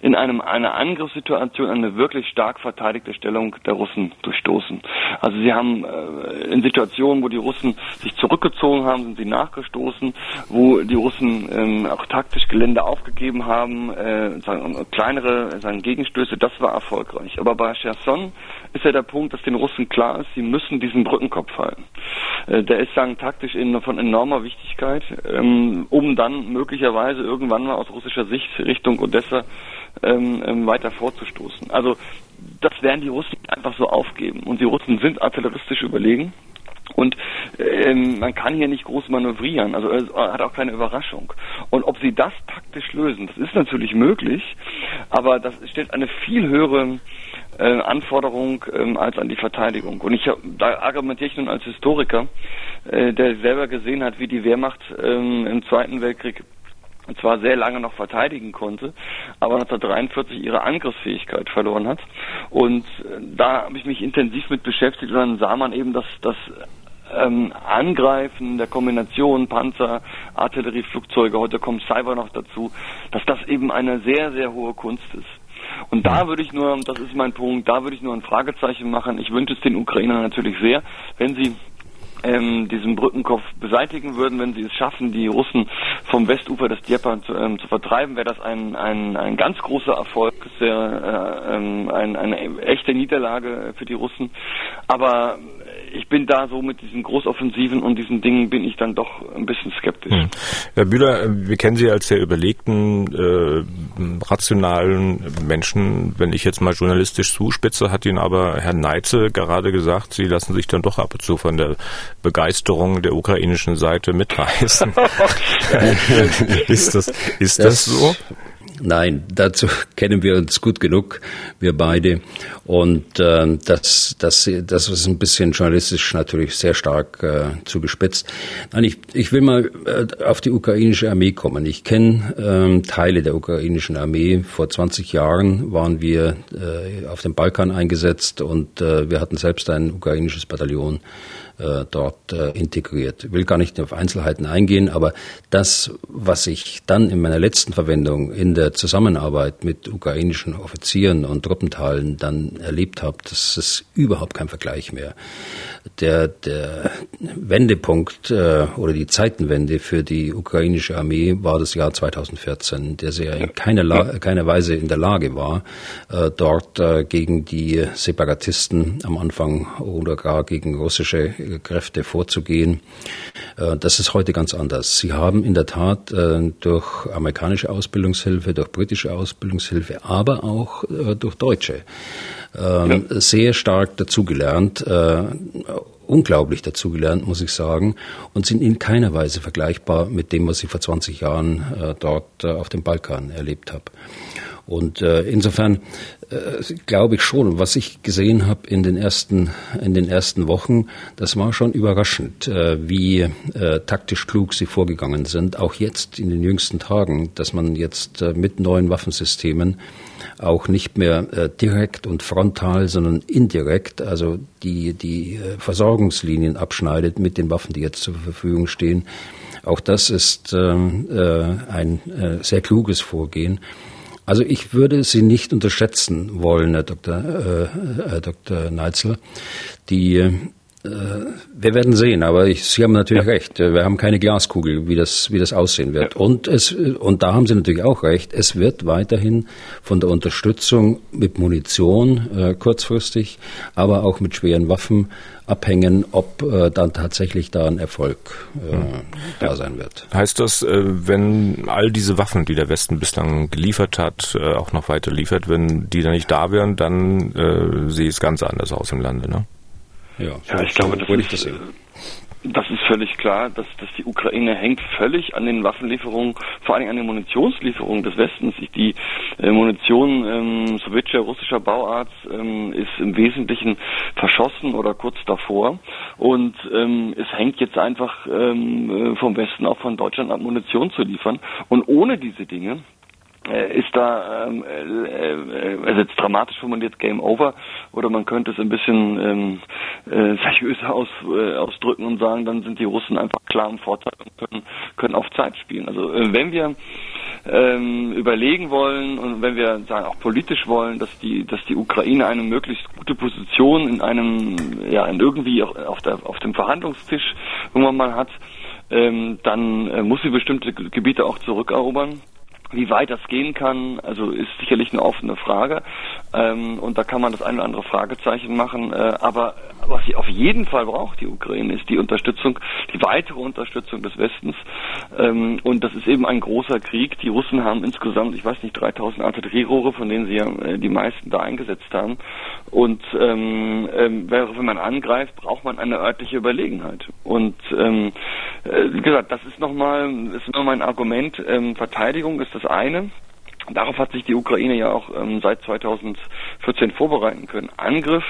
in einem, einer Angriffssituation eine wirklich stark verteidigte Stellung der Russen durchstoßen. Also sie haben äh, in Situationen, wo die Russen sich zurückgezogen haben, sind sie nachgestoßen, wo die Russen ähm, auch taktisch Gelände aufgegeben haben, äh, sagen, kleinere sagen, Gegenstöße, das war erfolgreich. Aber bei Cherson ist ja der Punkt, dass den Russen klar ist, sie müssen diesen Brückenkopf halten. Äh, der ist sagen taktisch in, von enormer Wichtigkeit, ähm, um dann möglicherweise irgendwann mal aus russischer Sicht Richtung Odessa ähm, ähm, weiter vorzustoßen. Also das werden die Russen einfach so aufgeben. Und die Russen sind artilleristisch überlegen. Und ähm, man kann hier nicht groß manövrieren, also es hat auch keine Überraschung. Und ob sie das taktisch lösen, das ist natürlich möglich, aber das stellt eine viel höhere äh, Anforderung ähm, als an die Verteidigung. Und ich da argumentiere ich nun als Historiker, äh, der selber gesehen hat, wie die Wehrmacht ähm, im Zweiten Weltkrieg zwar sehr lange noch verteidigen konnte, aber 1943 ihre Angriffsfähigkeit verloren hat. Und äh, da habe ich mich intensiv mit beschäftigt und dann sah man eben, dass das ähm, Angreifen der Kombination Panzer, Artillerie, Flugzeuge, heute kommt Cyber noch dazu, dass das eben eine sehr, sehr hohe Kunst ist. Und da würde ich nur, das ist mein Punkt, da würde ich nur ein Fragezeichen machen. Ich wünsche es den Ukrainern natürlich sehr, wenn sie ähm, diesen Brückenkopf beseitigen würden, wenn sie es schaffen, die Russen vom Westufer des Dnieper zu, ähm, zu vertreiben, wäre das ein, ein, ein ganz großer Erfolg, sehr, äh, ähm, ein, eine echte Niederlage für die Russen. Aber ich bin da so mit diesen Großoffensiven und diesen Dingen bin ich dann doch ein bisschen skeptisch. Hm. Herr Bühler, wir kennen Sie als sehr überlegten, äh, rationalen Menschen. Wenn ich jetzt mal journalistisch zuspitze, hat Ihnen aber Herr Neitzel gerade gesagt, Sie lassen sich dann doch ab und zu von der Begeisterung der ukrainischen Seite mitreißen. ist das, ist das, das so? Nein, dazu kennen wir uns gut genug, wir beide. Und äh, das, das, das ist ein bisschen journalistisch natürlich sehr stark äh, zugespitzt. Nein, ich, ich will mal äh, auf die ukrainische Armee kommen. Ich kenne ähm, Teile der ukrainischen Armee. Vor 20 Jahren waren wir äh, auf dem Balkan eingesetzt und äh, wir hatten selbst ein ukrainisches Bataillon äh, dort äh, integriert. Ich will gar nicht auf Einzelheiten eingehen, aber das, was ich dann in meiner letzten Verwendung in der Zusammenarbeit mit ukrainischen Offizieren und Truppenteilen dann erlebt habe, das ist überhaupt kein Vergleich mehr. Der, der Wendepunkt äh, oder die Zeitenwende für die ukrainische Armee war das Jahr 2014, der sehr in keiner, La keiner Weise in der Lage war, äh, dort äh, gegen die Separatisten am Anfang oder gar gegen russische Kräfte vorzugehen. Äh, das ist heute ganz anders. Sie haben in der Tat äh, durch amerikanische Ausbildungshilfe, durch britische Ausbildungshilfe, aber auch äh, durch deutsche ähm, ja. sehr stark dazugelernt unglaublich dazugelernt, muss ich sagen, und sind in keiner Weise vergleichbar mit dem, was ich vor 20 Jahren äh, dort äh, auf dem Balkan erlebt habe. Und äh, insofern äh, glaube ich schon, was ich gesehen habe in den ersten in den ersten Wochen, das war schon überraschend, äh, wie äh, taktisch klug sie vorgegangen sind. Auch jetzt in den jüngsten Tagen, dass man jetzt äh, mit neuen Waffensystemen auch nicht mehr äh, direkt und frontal, sondern indirekt, also die die äh, Versorgungslinien abschneidet mit den Waffen, die jetzt zur Verfügung stehen. Auch das ist ähm, äh, ein äh, sehr kluges Vorgehen. Also ich würde Sie nicht unterschätzen wollen, Herr Dr. Äh, Herr Dr. Neitzel. Die wir werden sehen, aber ich, Sie haben natürlich ja. recht. Wir haben keine Glaskugel, wie das, wie das aussehen wird. Ja. Und es, und da haben Sie natürlich auch recht. Es wird weiterhin von der Unterstützung mit Munition äh, kurzfristig, aber auch mit schweren Waffen abhängen, ob äh, dann tatsächlich da ein Erfolg äh, hm. da sein wird. Heißt das, äh, wenn all diese Waffen, die der Westen bislang geliefert hat, äh, auch noch weiter liefert, wenn die da nicht da wären, dann äh, sieht es ganz anders aus im Lande, ne? Ja, ja ich glaube, das, ist, das sehen. Das ist völlig klar, dass, dass die Ukraine hängt völlig an den Waffenlieferungen, vor allem an den Munitionslieferungen des Westens. Die äh, Munition ähm, sowjetischer, russischer Bauart ähm, ist im Wesentlichen verschossen oder kurz davor. Und ähm, es hängt jetzt einfach ähm, äh, vom Westen auch von Deutschland ab, Munition zu liefern. Und ohne diese Dinge äh, ist da, ähm, äh, äh, also jetzt dramatisch formuliert, Game Over, oder man könnte es ein bisschen ähm, äh, seriöser aus, äh, ausdrücken und sagen, dann sind die Russen einfach klar im Vorteil und können, können auf Zeit spielen. Also äh, wenn wir ähm, überlegen wollen und wenn wir sagen auch politisch wollen, dass die, dass die Ukraine eine möglichst gute Position in einem, ja, in irgendwie auf, der, auf dem Verhandlungstisch irgendwann mal hat, ähm, dann äh, muss sie bestimmte Gebiete auch zurückerobern. Wie weit das gehen kann, also ist sicherlich eine offene Frage. Ähm, und da kann man das eine oder andere Fragezeichen machen. Äh, aber was sie auf jeden Fall braucht, die Ukraine, ist die Unterstützung, die weitere Unterstützung des Westens. Ähm, und das ist eben ein großer Krieg. Die Russen haben insgesamt, ich weiß nicht, 3000 Artillerierohre, von denen sie ja äh, die meisten da eingesetzt haben. Und ähm, ähm, wenn man angreift, braucht man eine örtliche Überlegenheit. Und ähm, äh, wie gesagt, das ist nochmal, ist nochmal ein Argument. Ähm, Verteidigung ist das eine. Darauf hat sich die Ukraine ja auch ähm, seit 2014 vorbereiten können. Angriff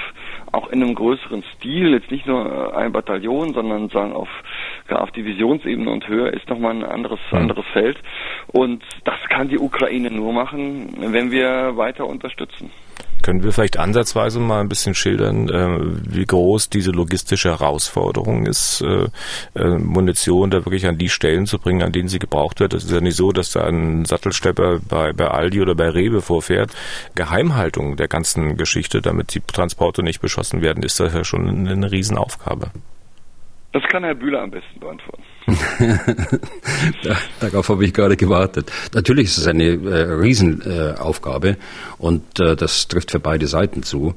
auch in einem größeren Stil, jetzt nicht nur äh, ein Bataillon, sondern sagen auf, auf Divisionsebene und höher ist nochmal ein anderes, mhm. anderes Feld. Und das kann die Ukraine nur machen, wenn wir weiter unterstützen. Können wir vielleicht ansatzweise mal ein bisschen schildern, äh, wie groß diese logistische Herausforderung ist, äh, äh, Munition da wirklich an die Stellen zu bringen, an denen sie gebraucht wird? Es ist ja nicht so, dass da ein Sattelstepper bei, bei Aldi oder bei Rewe vorfährt. Geheimhaltung der ganzen Geschichte, damit die Transporte nicht beschossen werden, ist das ja schon eine, eine Riesenaufgabe. Das kann Herr Bühler am besten beantworten. Darauf habe ich gerade gewartet. Natürlich ist es eine äh, Riesenaufgabe und äh, das trifft für beide Seiten zu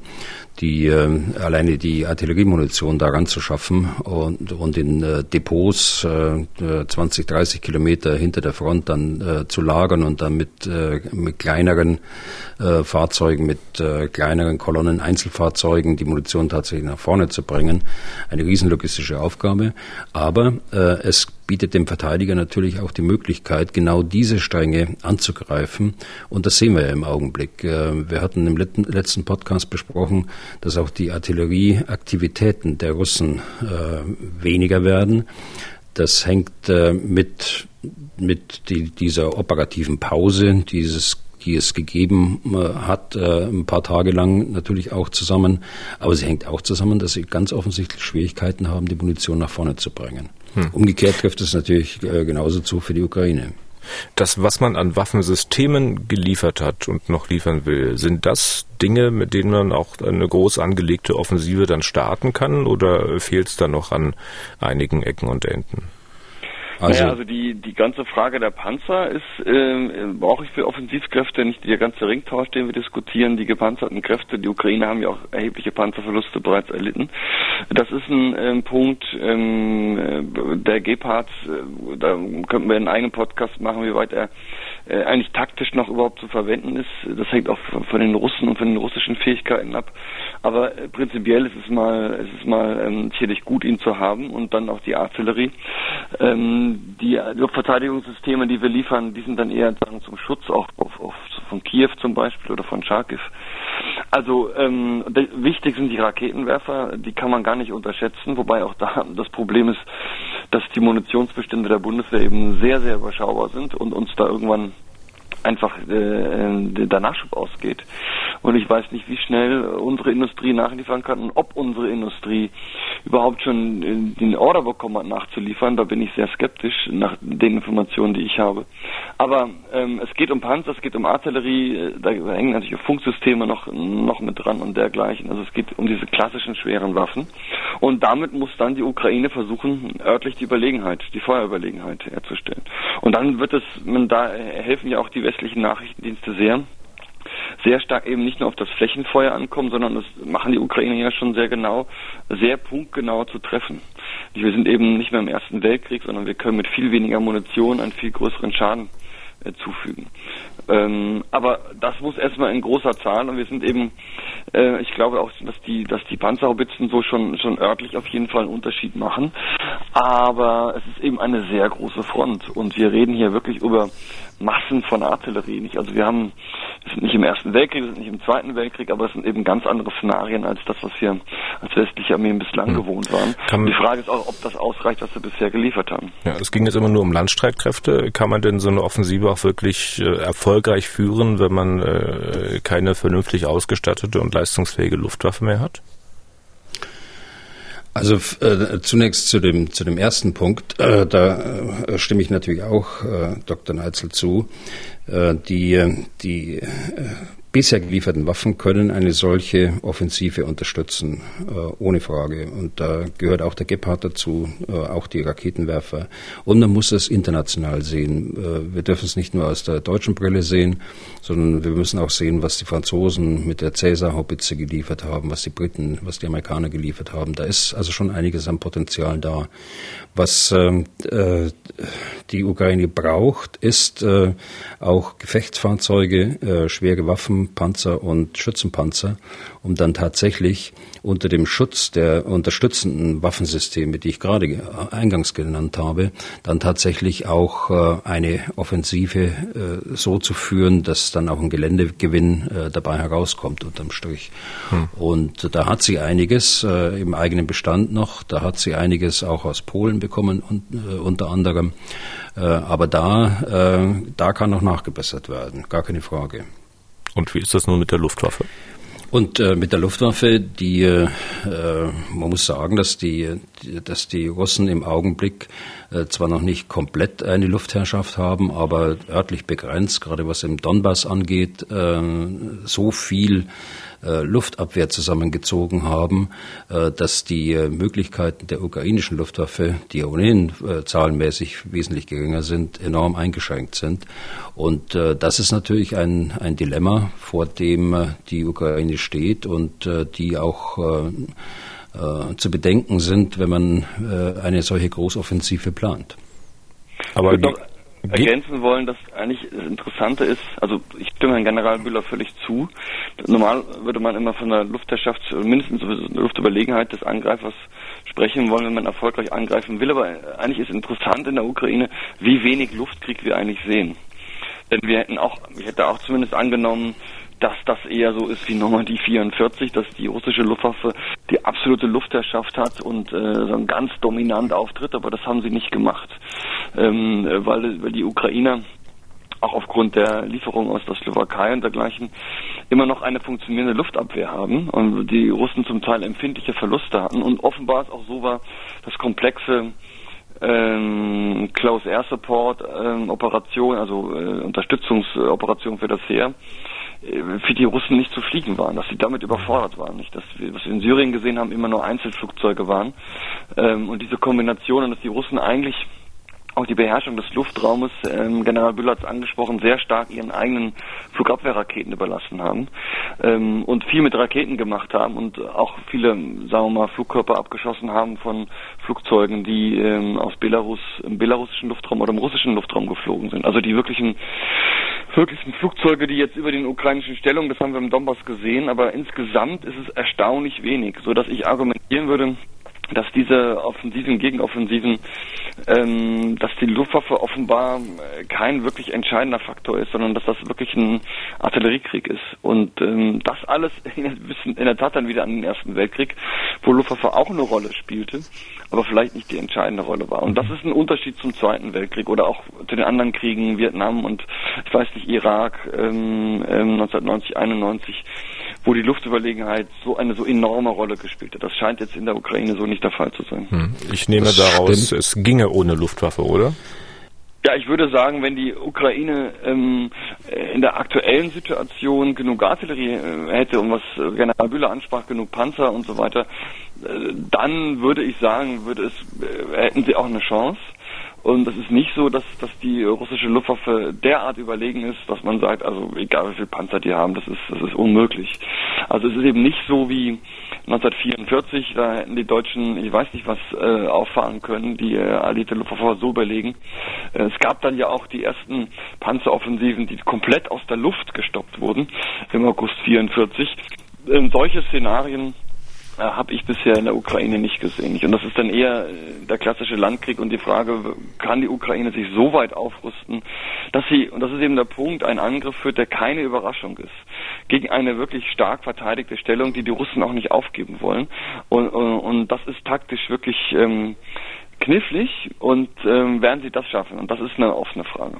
die äh, alleine die Artilleriemunition daran zu schaffen und, und in äh, Depots äh, 20, 30 Kilometer hinter der Front dann äh, zu lagern und dann mit, äh, mit kleineren äh, Fahrzeugen, mit äh, kleineren Kolonnen, Einzelfahrzeugen die Munition tatsächlich nach vorne zu bringen. Eine riesenlogistische Aufgabe. Aber äh, es bietet dem Verteidiger natürlich auch die Möglichkeit, genau diese Stränge anzugreifen. Und das sehen wir ja im Augenblick. Äh, wir hatten im letzten Podcast besprochen, dass auch die Artillerieaktivitäten der Russen äh, weniger werden. Das hängt äh, mit, mit die, dieser operativen Pause, dieses die es gegeben hat, ein paar Tage lang natürlich auch zusammen. Aber sie hängt auch zusammen, dass sie ganz offensichtlich Schwierigkeiten haben, die Munition nach vorne zu bringen. Hm. Umgekehrt trifft es natürlich äh, genauso zu für die Ukraine. Das, was man an Waffensystemen geliefert hat und noch liefern will, sind das Dinge, mit denen man auch eine groß angelegte Offensive dann starten kann oder fehlt es da noch an einigen Ecken und Enden? Also, naja, also die, die ganze Frage der Panzer ist, äh, brauche ich für Offensivkräfte nicht der ganze Ringtausch, den wir diskutieren, die gepanzerten Kräfte. Die Ukraine haben ja auch erhebliche Panzerverluste bereits erlitten. Das ist ein ähm, Punkt, ähm, der Gepard, äh, da könnten wir einen eigenen Podcast machen, wie weit er äh, eigentlich taktisch noch überhaupt zu verwenden ist. Das hängt auch von den Russen und von den russischen Fähigkeiten ab. Aber äh, prinzipiell ist es mal, ist es mal ähm, sicherlich gut, ihn zu haben und dann auch die Artillerie. Ähm, die Luftverteidigungssysteme, die wir liefern, die sind dann eher sagen, zum Schutz auch auf, auf, von Kiew zum Beispiel oder von Charkiw. Also ähm, wichtig sind die Raketenwerfer, die kann man gar nicht unterschätzen, wobei auch da das Problem ist, dass die Munitionsbestände der Bundeswehr eben sehr, sehr überschaubar sind und uns da irgendwann einfach äh, der Nachschub ausgeht. Und ich weiß nicht, wie schnell unsere Industrie nachliefern kann und ob unsere Industrie überhaupt schon den Order bekommen hat, nachzuliefern. Da bin ich sehr skeptisch nach den Informationen, die ich habe. Aber ähm, es geht um Panzer, es geht um Artillerie, da hängen natürlich Funksysteme noch, noch mit dran und dergleichen. Also es geht um diese klassischen schweren Waffen. Und damit muss dann die Ukraine versuchen, örtlich die Überlegenheit, die Feuerüberlegenheit herzustellen. Und dann wird es, da helfen ja auch die westlichen Nachrichtendienste sehr, sehr stark eben nicht nur auf das Flächenfeuer ankommen, sondern das machen die Ukrainer ja schon sehr genau, sehr punktgenau zu treffen. Wir sind eben nicht mehr im Ersten Weltkrieg, sondern wir können mit viel weniger Munition einen viel größeren Schaden äh, zufügen. Ähm, aber das muss erstmal in großer Zahl und wir sind eben, äh, ich glaube auch, dass die, dass die Panzerhaubitzen so schon, schon örtlich auf jeden Fall einen Unterschied machen. Aber es ist eben eine sehr große Front und wir reden hier wirklich über Massen von Artillerie nicht. Also wir haben, wir sind nicht im Ersten Weltkrieg, wir sind nicht im Zweiten Weltkrieg, aber es sind eben ganz andere Szenarien als das, was wir als westliche Armeen bislang hm. gewohnt waren. Kann die Frage ist auch, ob das ausreicht, was wir bisher geliefert haben. Ja, es ging jetzt immer nur um Landstreitkräfte. Kann man denn so eine Offensive auch wirklich äh, erfolgreich führen, wenn man äh, keine vernünftig ausgestattete und leistungsfähige Luftwaffe mehr hat? Also äh, zunächst zu dem zu dem ersten Punkt, äh, da äh, stimme ich natürlich auch äh, Dr. Neitzel zu. Äh, die die äh, bisher gelieferten Waffen können eine solche Offensive unterstützen, äh, ohne Frage. Und da gehört auch der Gepard dazu, äh, auch die Raketenwerfer. Und man muss es international sehen. Äh, wir dürfen es nicht nur aus der deutschen Brille sehen, sondern wir müssen auch sehen, was die Franzosen mit der Cäsar-Haubitze geliefert haben, was die Briten, was die Amerikaner geliefert haben. Da ist also schon einiges an Potenzial da. Was ähm, äh, die Ukraine braucht, ist äh, auch Gefechtsfahrzeuge, äh, schwere Waffen, Panzer und Schützenpanzer, um dann tatsächlich unter dem Schutz der unterstützenden Waffensysteme, die ich gerade eingangs genannt habe, dann tatsächlich auch äh, eine Offensive äh, so zu führen, dass dann auch ein Geländegewinn äh, dabei herauskommt unterm Strich. Hm. Und da hat sie einiges im eigenen Bestand noch, da hat sie einiges auch aus Polen bekommen und, unter anderem. aber da, da kann noch nachgebessert werden, gar keine Frage. Und wie ist das nun mit der Luftwaffe? Und äh, mit der Luftwaffe, die, äh, man muss sagen, dass die, dass die Russen im Augenblick äh, zwar noch nicht komplett eine Luftherrschaft haben, aber örtlich begrenzt, gerade was im Donbass angeht, äh, so viel äh, Luftabwehr zusammengezogen haben, äh, dass die äh, Möglichkeiten der ukrainischen Luftwaffe, die ja ohnehin äh, zahlenmäßig wesentlich geringer sind, enorm eingeschränkt sind. Und äh, das ist natürlich ein, ein Dilemma, vor dem äh, die Ukraine steht und die auch zu bedenken sind, wenn man eine solche Großoffensive plant. Aber noch ergänzen wollen, dass eigentlich das Interessante ist, also ich stimme Herrn General Bühler völlig zu. Normal würde man immer von der Luftherrschaft, mindestens der Luftüberlegenheit des Angreifers sprechen wollen, wenn man erfolgreich angreifen will. Aber eigentlich ist interessant in der Ukraine, wie wenig Luftkrieg wir eigentlich sehen. Denn wir hätten auch, ich hätte auch zumindest angenommen, dass das eher so ist wie Normandie 44, dass die russische Luftwaffe die absolute Luftherrschaft hat und äh, so ganz dominant auftritt, aber das haben sie nicht gemacht, ähm, weil, weil die Ukrainer auch aufgrund der Lieferung aus der Slowakei und dergleichen immer noch eine funktionierende Luftabwehr haben und die Russen zum Teil empfindliche Verluste hatten. Und offenbar es auch so war, dass komplexe ähm, Close Air Support ähm, Operation, also äh, Unterstützungsoperation für das Heer, für die Russen nicht zu fliegen waren, dass sie damit überfordert waren, nicht, dass wir, was wir in Syrien gesehen haben, immer nur Einzelflugzeuge waren. Ähm, und diese Kombinationen, dass die Russen eigentlich auch die Beherrschung des Luftraumes, ähm, General Büller hat es angesprochen, sehr stark ihren eigenen Flugabwehrraketen überlassen haben ähm, und viel mit Raketen gemacht haben und auch viele, sagen wir mal, Flugkörper abgeschossen haben von Flugzeugen, die ähm, aus Belarus, im belarussischen Luftraum oder im russischen Luftraum geflogen sind. Also die wirklichen, wirklichen Flugzeuge, die jetzt über den ukrainischen Stellungen, das haben wir im Donbass gesehen, aber insgesamt ist es erstaunlich wenig, so dass ich argumentieren würde, dass diese Offensiven, Gegenoffensiven, ähm, dass die Luftwaffe offenbar äh, kein wirklich entscheidender Faktor ist, sondern dass das wirklich ein Artilleriekrieg ist. Und ähm, das alles in der Tat dann wieder an den Ersten Weltkrieg, wo Luftwaffe auch eine Rolle spielte, aber vielleicht nicht die entscheidende Rolle war. Und das ist ein Unterschied zum Zweiten Weltkrieg oder auch zu den anderen Kriegen, Vietnam und ich weiß nicht, Irak ähm, ähm, 1990, 91 wo die Luftüberlegenheit so eine so enorme Rolle gespielt hat. Das scheint jetzt in der Ukraine so nicht der Fall zu sein. Hm. Ich nehme das daraus, stimmt. es ginge ohne Luftwaffe, oder? Ja, ich würde sagen, wenn die Ukraine ähm, in der aktuellen Situation genug Artillerie äh, hätte und was General Bühler ansprach, genug Panzer und so weiter, äh, dann würde ich sagen, würde es, äh, hätten sie auch eine Chance. Und es ist nicht so, dass, dass die russische Luftwaffe derart überlegen ist, dass man sagt, also egal wie viel Panzer die haben, das ist, das ist unmöglich. Also es ist eben nicht so wie 1944, da hätten die Deutschen, ich weiß nicht was, äh, auffahren können, die äh, alliierte Luftwaffe so überlegen. Äh, es gab dann ja auch die ersten Panzeroffensiven, die komplett aus der Luft gestoppt wurden im August 44. Ähm, solche Szenarien äh, habe ich bisher in der Ukraine nicht gesehen. Und das ist dann eher äh, der klassische Landkrieg und die Frage, kann die Ukraine sich so weit aufrüsten, dass sie, und das ist eben der Punkt, ein Angriff führt, der keine Überraschung ist, gegen eine wirklich stark verteidigte Stellung, die die Russen auch nicht aufgeben wollen. Und, und, und das ist taktisch wirklich ähm, knifflig und ähm, werden sie das schaffen? Und das ist eine offene Frage.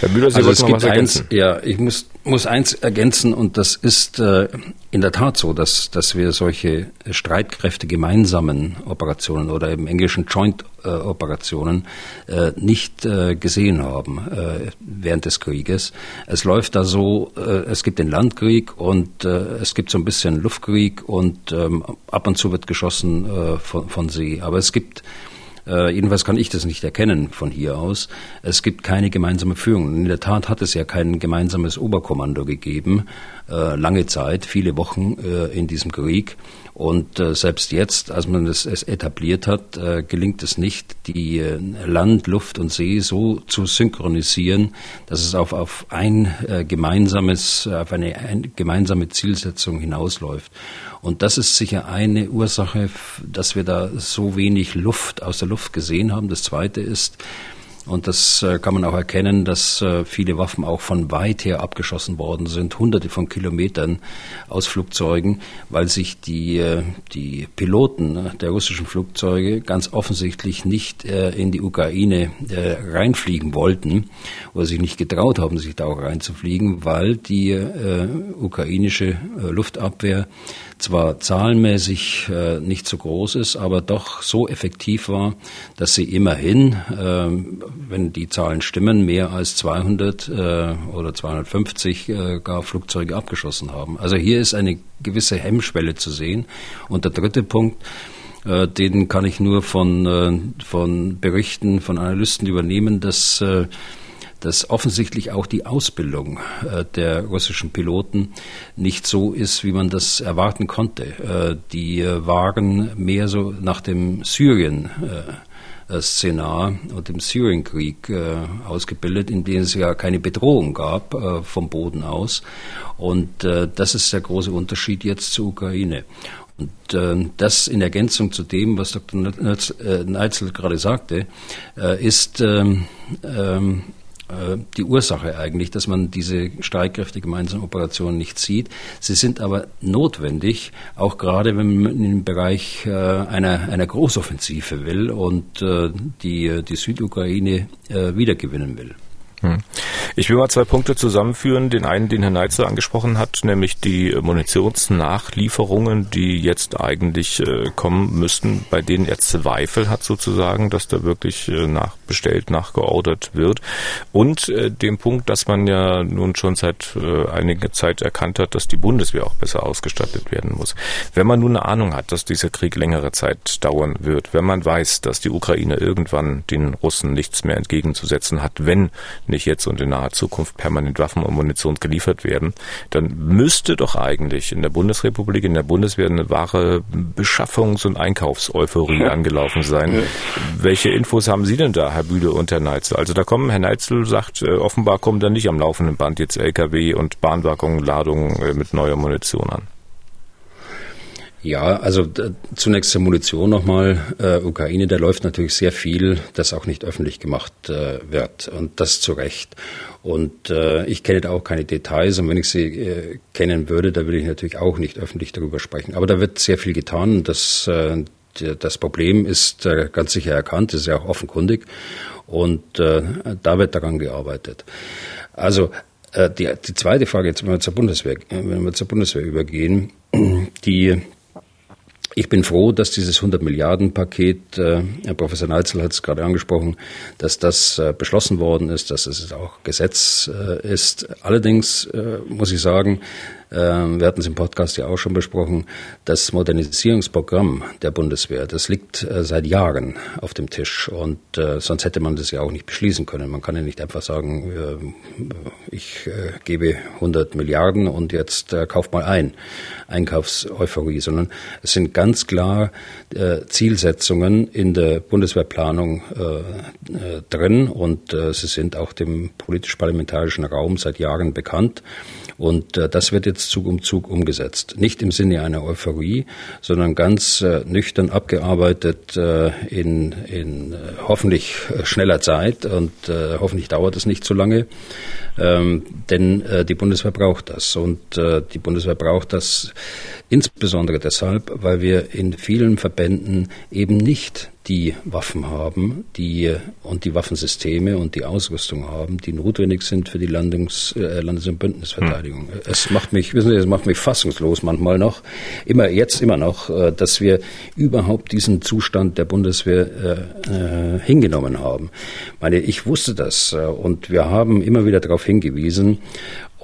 Herr Bühler, Sie also es gibt eins, ja, ich muss, muss eins ergänzen und das ist äh, in der Tat so, dass, dass wir solche Streitkräfte gemeinsamen Operationen oder im Englischen Joint äh, Operationen äh, nicht äh, gesehen haben äh, während des Krieges. Es läuft da so, äh, es gibt den Landkrieg und es gibt so ein bisschen Luftkrieg und ähm, ab und zu wird geschossen von, von See. Aber es gibt äh, jedenfalls kann ich das nicht erkennen von hier aus. Es gibt keine gemeinsame Führung. In der Tat hat es ja kein gemeinsames Oberkommando gegeben, äh, lange Zeit, viele Wochen äh, in diesem Krieg. Und äh, selbst jetzt, als man es, es etabliert hat, äh, gelingt es nicht, die äh, Land, Luft und See so zu synchronisieren, dass es auf, auf ein äh, gemeinsames, auf eine ein, gemeinsame Zielsetzung hinausläuft. Und das ist sicher eine Ursache, dass wir da so wenig Luft aus der Luft gesehen haben. Das Zweite ist, und das äh, kann man auch erkennen, dass äh, viele Waffen auch von weit her abgeschossen worden sind, hunderte von Kilometern aus Flugzeugen, weil sich die, äh, die Piloten der russischen Flugzeuge ganz offensichtlich nicht in die Ukraine reinfliegen wollten oder sich nicht getraut haben, sich da auch reinzufliegen, weil die ukrainische Luftabwehr zwar zahlenmäßig äh, nicht so groß ist, aber doch so effektiv war, dass sie immerhin, äh, wenn die Zahlen stimmen, mehr als 200 äh, oder 250 äh, gar Flugzeuge abgeschossen haben. Also hier ist eine gewisse Hemmschwelle zu sehen. Und der dritte Punkt, äh, den kann ich nur von, äh, von Berichten von Analysten übernehmen, dass dass offensichtlich auch die Ausbildung äh, der russischen Piloten nicht so ist, wie man das erwarten konnte. Äh, die äh, waren mehr so nach dem Syrien. Szenar und dem Syrienkrieg äh, ausgebildet, in dem es ja keine Bedrohung gab äh, vom Boden aus. Und äh, das ist der große Unterschied jetzt zur Ukraine. Und das in Ergänzung zu dem, was Dr. Neitzel gerade sagte, ist ähm, ähm, äh, die Ursache eigentlich, dass man diese Streitkräfte gemeinsamen Operationen nicht sieht. Sie sind aber notwendig, auch gerade wenn man im Bereich äh, einer, einer Großoffensive will und äh, die, die Südukraine wiedergewinnen will. Hm. Ich will mal zwei Punkte zusammenführen. Den einen, den Herr Neitzel angesprochen hat, nämlich die Munitionsnachlieferungen, die jetzt eigentlich äh, kommen müssten, bei denen er Zweifel hat sozusagen, dass da wirklich äh, nachbestellt, nachgeordert wird. Und äh, dem Punkt, dass man ja nun schon seit äh, einiger Zeit erkannt hat, dass die Bundeswehr auch besser ausgestattet werden muss. Wenn man nun eine Ahnung hat, dass dieser Krieg längere Zeit dauern wird, wenn man weiß, dass die Ukraine irgendwann den Russen nichts mehr entgegenzusetzen hat, wenn nicht jetzt und in naher Zukunft permanent Waffen und Munition geliefert werden, dann müsste doch eigentlich in der Bundesrepublik, in der Bundeswehr eine wahre Beschaffungs- und Einkaufseuphorie angelaufen sein. Ja. Welche Infos haben Sie denn da, Herr Bühle und Herr Neitzel? Also da kommen, Herr Neitzel sagt, äh, offenbar kommen da nicht am laufenden Band jetzt Lkw und Bahnwaggungen, Ladungen äh, mit neuer Munition an. Ja, also zunächst zur Munition nochmal. Äh, Ukraine, da läuft natürlich sehr viel, das auch nicht öffentlich gemacht äh, wird und das zu Recht. Und äh, ich kenne da auch keine Details und wenn ich sie äh, kennen würde, da würde ich natürlich auch nicht öffentlich darüber sprechen. Aber da wird sehr viel getan. Das, äh, das Problem ist äh, ganz sicher erkannt, ist ja auch offenkundig und äh, da wird daran gearbeitet. Also äh, die, die zweite Frage, jetzt wenn wir zur Bundeswehr, wenn wir zur Bundeswehr übergehen, die ich bin froh, dass dieses 100 Milliarden Paket, äh, Herr Professor Neitzel hat es gerade angesprochen, dass das äh, beschlossen worden ist, dass es auch Gesetz äh, ist. Allerdings äh, muss ich sagen, wir hatten es im Podcast ja auch schon besprochen, das Modernisierungsprogramm der Bundeswehr, das liegt äh, seit Jahren auf dem Tisch und äh, sonst hätte man das ja auch nicht beschließen können. Man kann ja nicht einfach sagen, ich gebe 100 Milliarden und jetzt kauft mal ein, Einkaufseuphorie, sondern es sind ganz klar Zielsetzungen in der Bundeswehrplanung drin und sie sind auch dem politisch-parlamentarischen Raum seit Jahren bekannt. Und äh, das wird jetzt Zug um Zug umgesetzt. Nicht im Sinne einer Euphorie, sondern ganz äh, nüchtern abgearbeitet äh, in, in äh, hoffentlich äh, schneller Zeit und äh, hoffentlich dauert es nicht so lange. Ähm, denn äh, die Bundeswehr braucht das. Und äh, die Bundeswehr braucht das insbesondere deshalb, weil wir in vielen Verbänden eben nicht die Waffen haben, die und die Waffensysteme und die Ausrüstung haben, die notwendig sind für die Landungs, äh, Landes- und Bündnisverteidigung. Hm. Es macht mich, wissen Sie, es macht mich fassungslos manchmal noch, immer jetzt immer noch, äh, dass wir überhaupt diesen Zustand der Bundeswehr äh, äh, hingenommen haben. Ich meine, ich wusste das und wir haben immer wieder darauf hingewiesen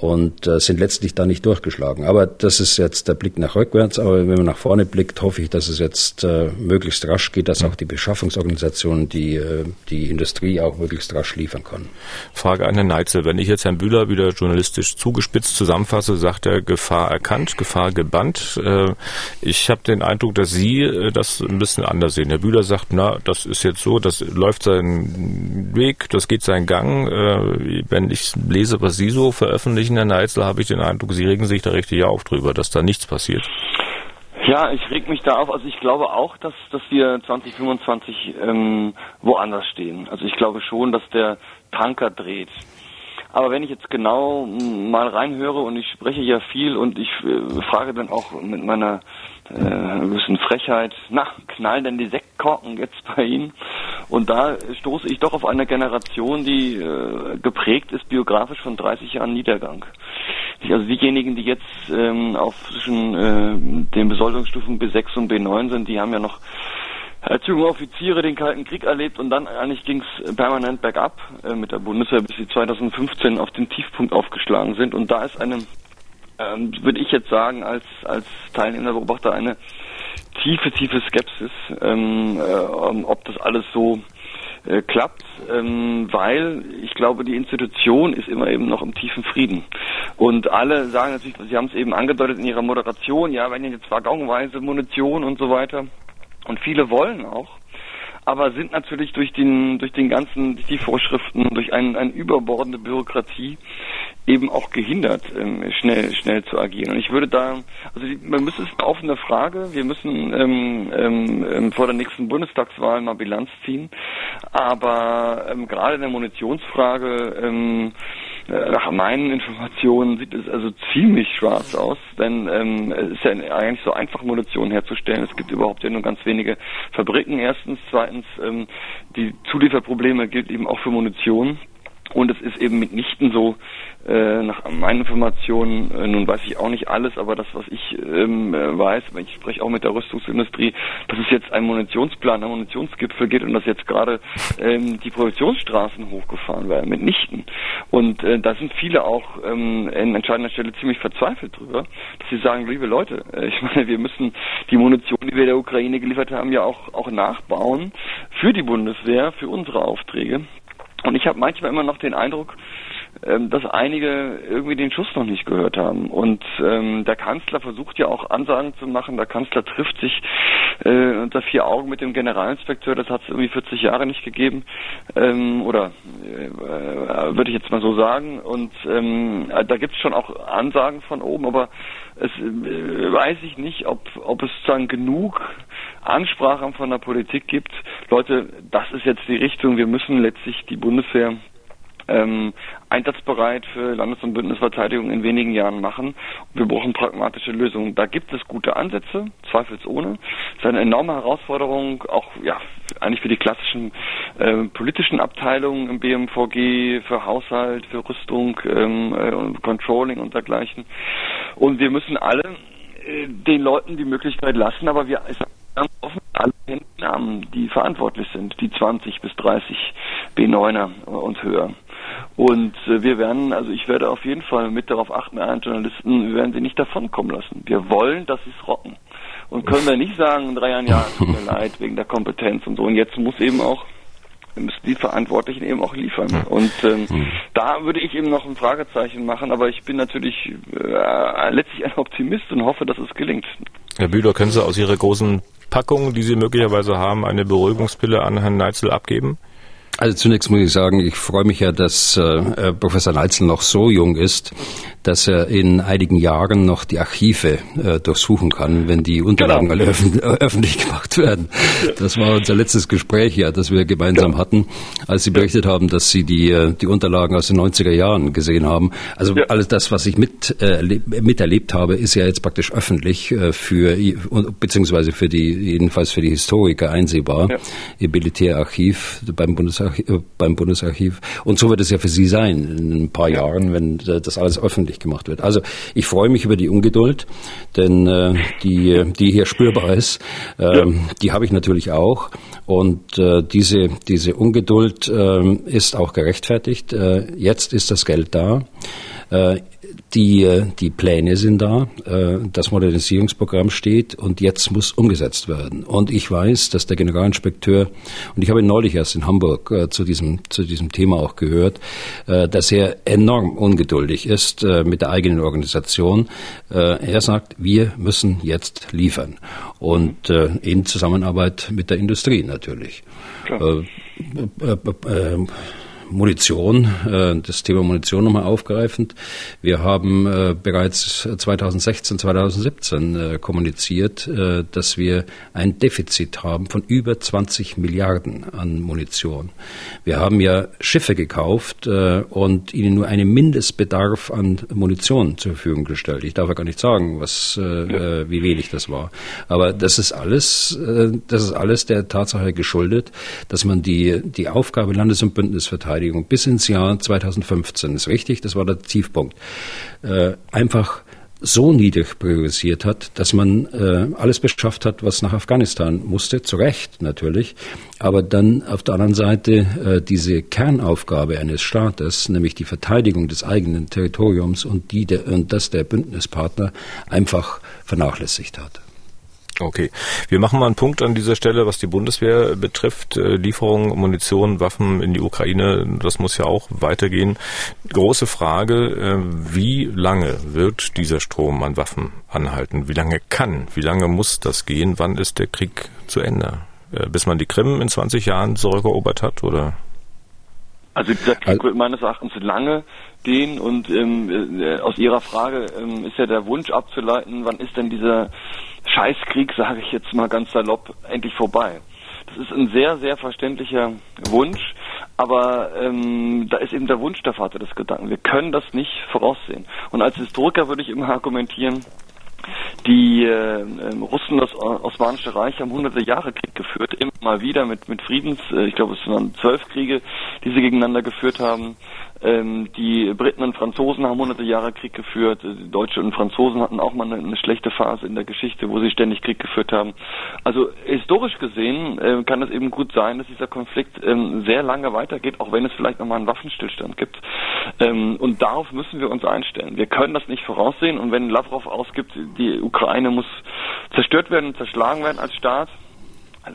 und äh, sind letztlich da nicht durchgeschlagen. Aber das ist jetzt der Blick nach rückwärts. Aber wenn man nach vorne blickt, hoffe ich, dass es jetzt äh, möglichst rasch geht, dass auch die Beschaffungsorganisation, die, äh, die Industrie auch möglichst rasch liefern kann. Frage an Herrn Neitzel. Wenn ich jetzt Herrn Bühler wieder journalistisch zugespitzt zusammenfasse, sagt er Gefahr erkannt, Gefahr gebannt. Äh, ich habe den Eindruck, dass Sie äh, das ein bisschen anders sehen. Herr Bühler sagt, na, das ist jetzt so, das läuft seinen Weg, das geht seinen Gang. Äh, wenn ich lese, was Sie so veröffentlichen, Herr Neitzel, habe ich den Eindruck, Sie regen sich da richtig auf drüber, dass da nichts passiert. Ja, ich reg mich da auf. Also ich glaube auch, dass, dass wir 2025 ähm, woanders stehen. Also ich glaube schon, dass der Tanker dreht. Aber wenn ich jetzt genau mal reinhöre und ich spreche ja viel und ich äh, frage dann auch mit meiner äh, bisschen Frechheit, na, knallen denn die Sektkorken jetzt bei Ihnen? Und da stoße ich doch auf eine Generation, die äh, geprägt ist biografisch von 30 Jahren Niedergang. Also diejenigen, die jetzt ähm, auf zwischen äh, den Besoldungsstufen B6 und B9 sind, die haben ja noch als junge Offiziere den Kalten Krieg erlebt und dann eigentlich ging es permanent bergab äh, mit der Bundeswehr, bis sie 2015 auf den Tiefpunkt aufgeschlagen sind. Und da ist eine, ähm, würde ich jetzt sagen, als, als teilnehmender Beobachter eine tiefe, tiefe Skepsis, ähm, äh, ob das alles so äh, klappt, ähm, weil ich glaube, die Institution ist immer eben noch im tiefen Frieden. Und alle sagen natürlich, Sie haben es eben angedeutet in Ihrer Moderation, ja, wenn jetzt waggonweise Munition und so weiter. Und viele wollen auch, aber sind natürlich durch den, durch den ganzen, durch die Vorschriften, durch ein, eine überbordende Bürokratie eben auch gehindert, ähm, schnell, schnell zu agieren. Und ich würde da, also die, man müsste es eine offene Frage, wir müssen ähm, ähm, ähm, vor der nächsten Bundestagswahl mal Bilanz ziehen, aber ähm, gerade in der Munitionsfrage ähm, äh, nach meinen Informationen sieht es also ziemlich schwarz aus, denn ähm, es ist ja eigentlich so einfach, Munition herzustellen. Es gibt überhaupt ja nur ganz wenige Fabriken erstens. Zweitens, ähm, die Zulieferprobleme gilt eben auch für Munition. Und es ist eben mitnichten so, äh, nach meinen Informationen, äh, nun weiß ich auch nicht alles, aber das, was ich ähm, äh, weiß, ich spreche auch mit der Rüstungsindustrie, dass es jetzt einen Munitionsplan, einen Munitionsgipfel gibt und dass jetzt gerade ähm, die Produktionsstraßen hochgefahren werden, mitnichten. Und äh, da sind viele auch ähm, an entscheidender Stelle ziemlich verzweifelt drüber, dass sie sagen, liebe Leute, äh, ich meine, wir müssen die Munition, die wir der Ukraine geliefert haben, ja auch, auch nachbauen für die Bundeswehr, für unsere Aufträge. Und ich habe manchmal immer noch den Eindruck, dass einige irgendwie den Schuss noch nicht gehört haben. Und ähm, der Kanzler versucht ja auch Ansagen zu machen. Der Kanzler trifft sich äh, unter vier Augen mit dem Generalinspekteur. Das hat es irgendwie 40 Jahre nicht gegeben. Ähm, oder äh, würde ich jetzt mal so sagen. Und ähm, da gibt es schon auch Ansagen von oben, aber es äh, weiß ich nicht, ob, ob es dann genug Ansprachen von der Politik gibt. Leute, das ist jetzt die Richtung. Wir müssen letztlich die Bundeswehr ähm, einsatzbereit für Landes- und Bündnisverteidigung in wenigen Jahren machen. Wir brauchen pragmatische Lösungen. Da gibt es gute Ansätze, zweifelsohne. Es ist eine enorme Herausforderung, auch ja eigentlich für die klassischen äh, politischen Abteilungen im BMVG, für Haushalt, für Rüstung, ähm, äh, Controlling und dergleichen. Und wir müssen alle äh, den Leuten die Möglichkeit lassen, aber wir ganz offen alle Namen, die verantwortlich sind, die 20 bis 30 B9er und höher. Und äh, wir werden, also ich werde auf jeden Fall mit darauf achten, einen Journalisten, wir werden sie nicht davonkommen lassen. Wir wollen, dass sie es rocken. Und können wir nicht sagen, in drei Jahren, ja, tut mir leid, wegen der Kompetenz und so. Und jetzt muss eben auch müssen die Verantwortlichen eben auch liefern. Und ähm, mhm. da würde ich eben noch ein Fragezeichen machen, aber ich bin natürlich äh, letztlich ein Optimist und hoffe, dass es gelingt. Herr Bühler, können Sie aus Ihrer großen Packung, die Sie möglicherweise haben, eine Beruhigungspille an Herrn Neitzel abgeben? Also zunächst muss ich sagen, ich freue mich ja, dass äh, äh, Professor Neitzel noch so jung ist, dass er in einigen Jahren noch die Archive äh, durchsuchen kann, wenn die Unterlagen genau. alle öf äh, öffentlich gemacht werden. Das war unser letztes Gespräch ja, das wir gemeinsam ja. hatten, als Sie berichtet haben, dass Sie die, äh, die Unterlagen aus den 90er Jahren gesehen haben. Also ja. alles das, was ich mit, äh, miterlebt habe, ist ja jetzt praktisch öffentlich äh, für, beziehungsweise für die, jedenfalls für die Historiker einsehbar. Ja. Ihr Militärarchiv beim Bundesarchiv, äh, beim Bundesarchiv. Und so wird es ja für Sie sein in ein paar Jahren, wenn das alles öffentlich öffentlich gemacht wird. Also ich freue mich über die Ungeduld, denn äh, die, die hier spürbar ist, äh, die habe ich natürlich auch. Und äh, diese, diese Ungeduld äh, ist auch gerechtfertigt. Äh, jetzt ist das Geld da. Äh, die, die Pläne sind da, äh, das Modernisierungsprogramm steht und jetzt muss umgesetzt werden. Und ich weiß, dass der Generalinspekteur, und ich habe ihn neulich erst in Hamburg äh, zu diesem, zu diesem Thema auch gehört, dass er enorm ungeduldig ist mit der eigenen Organisation. Er sagt, wir müssen jetzt liefern. Und in Zusammenarbeit mit der Industrie natürlich. Klar. Munition, äh, das Thema Munition nochmal aufgreifend. Wir haben äh, bereits 2016, 2017 äh, kommuniziert, dass wir ein Defizit haben von über 20 Milliarden an Munition. Wir haben ja Schiffe gekauft und ihnen nur einen Mindestbedarf an Munition zur Verfügung gestellt. Ich darf ja gar nicht sagen, was, wie wenig das war. Aber das ist alles, das ist alles der Tatsache geschuldet, dass man die, die Aufgabe Landes- und Bündnisverteidigung Luftverteidigung bis ins Jahr 2015, ist richtig, das war der Tiefpunkt, äh, einfach so niedrig priorisiert hat, dass man äh, alles beschafft hat, was nach Afghanistan musste, zu Recht natürlich, aber dann auf der anderen Seite äh, diese Kernaufgabe eines Staates, nämlich die Verteidigung des eigenen Territoriums und, die der, und das der Bündnispartner einfach vernachlässigt hat. Okay. Wir machen mal einen Punkt an dieser Stelle, was die Bundeswehr betrifft. Äh, Lieferung, Munition, Waffen in die Ukraine, das muss ja auch weitergehen. Große Frage, äh, wie lange wird dieser Strom an Waffen anhalten? Wie lange kann, wie lange muss das gehen? Wann ist der Krieg zu Ende? Äh, bis man die Krim in 20 Jahren zurückerobert hat, oder? Also dieser Krieg wird meines Erachtens lange gehen und ähm, äh, aus Ihrer Frage ähm, ist ja der Wunsch abzuleiten, wann ist denn dieser Scheißkrieg, sage ich jetzt mal ganz salopp, endlich vorbei. Das ist ein sehr, sehr verständlicher Wunsch, aber ähm, da ist eben der Wunsch der Vater des Gedanken. Wir können das nicht voraussehen. Und als Historiker würde ich immer argumentieren, die äh, ähm, Russen, das Osmanische Reich, haben hunderte Jahre Krieg geführt, immer mal wieder mit, mit Friedens, äh, ich glaube es waren zwölf Kriege, die sie gegeneinander geführt haben. Ähm, die Briten und Franzosen haben hunderte Jahre Krieg geführt. Die Deutsche und Franzosen hatten auch mal eine, eine, schlechte Phase in der Geschichte, wo sie ständig Krieg geführt haben. Also historisch gesehen äh, kann es eben gut sein, dass dieser Konflikt ähm, sehr lange weitergeht, auch wenn es vielleicht nochmal einen Waffenstillstand gibt. Ähm, und darauf müssen wir uns einstellen. Wir können das nicht voraussehen. Und wenn Lavrov ausgibt, die Ukraine muss zerstört werden zerschlagen werden als Staat,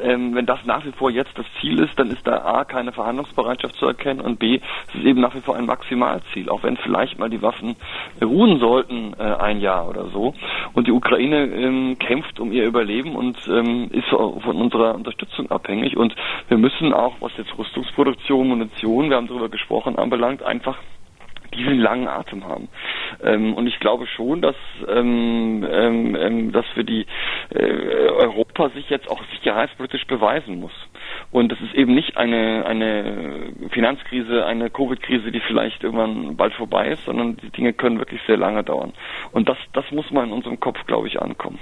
ähm, wenn das nach wie vor jetzt das Ziel ist, dann ist da A keine Verhandlungsbereitschaft zu erkennen und B es ist eben nach wie vor ein Maximalziel, auch wenn vielleicht mal die Waffen ruhen sollten äh, ein Jahr oder so. Und die Ukraine ähm, kämpft um ihr Überleben und ähm, ist von unserer Unterstützung abhängig. Und wir müssen auch, was jetzt Rüstungsproduktion, Munition, wir haben darüber gesprochen, anbelangt, einfach diesen langen Atem haben. Ähm, und ich glaube schon, dass, ähm, ähm, ähm, dass für die äh, Europa sich jetzt auch sicherheitspolitisch beweisen muss. Und das ist eben nicht eine, eine Finanzkrise, eine Covid-Krise, die vielleicht irgendwann bald vorbei ist, sondern die Dinge können wirklich sehr lange dauern. Und das, das muss mal in unserem Kopf, glaube ich, ankommen.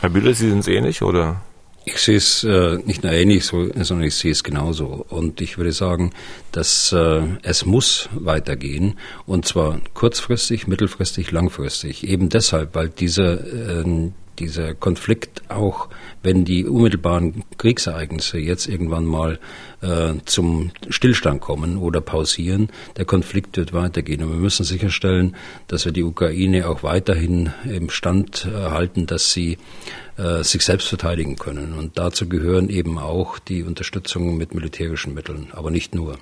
Herr Bühler, Sie sind es ähnlich, oder? Ich sehe es äh, nicht nur ähnlich, so, sondern ich sehe es genauso. Und ich würde sagen, dass äh, es muss weitergehen. Und zwar kurzfristig, mittelfristig, langfristig. Eben deshalb, weil dieser, äh, dieser Konflikt auch, wenn die unmittelbaren Kriegsereignisse jetzt irgendwann mal äh, zum Stillstand kommen oder pausieren, der Konflikt wird weitergehen. Und wir müssen sicherstellen, dass wir die Ukraine auch weiterhin im Stand halten, dass sie äh, sich selbst verteidigen können. Und dazu gehören eben auch die Unterstützung mit militärischen Mitteln, aber nicht nur.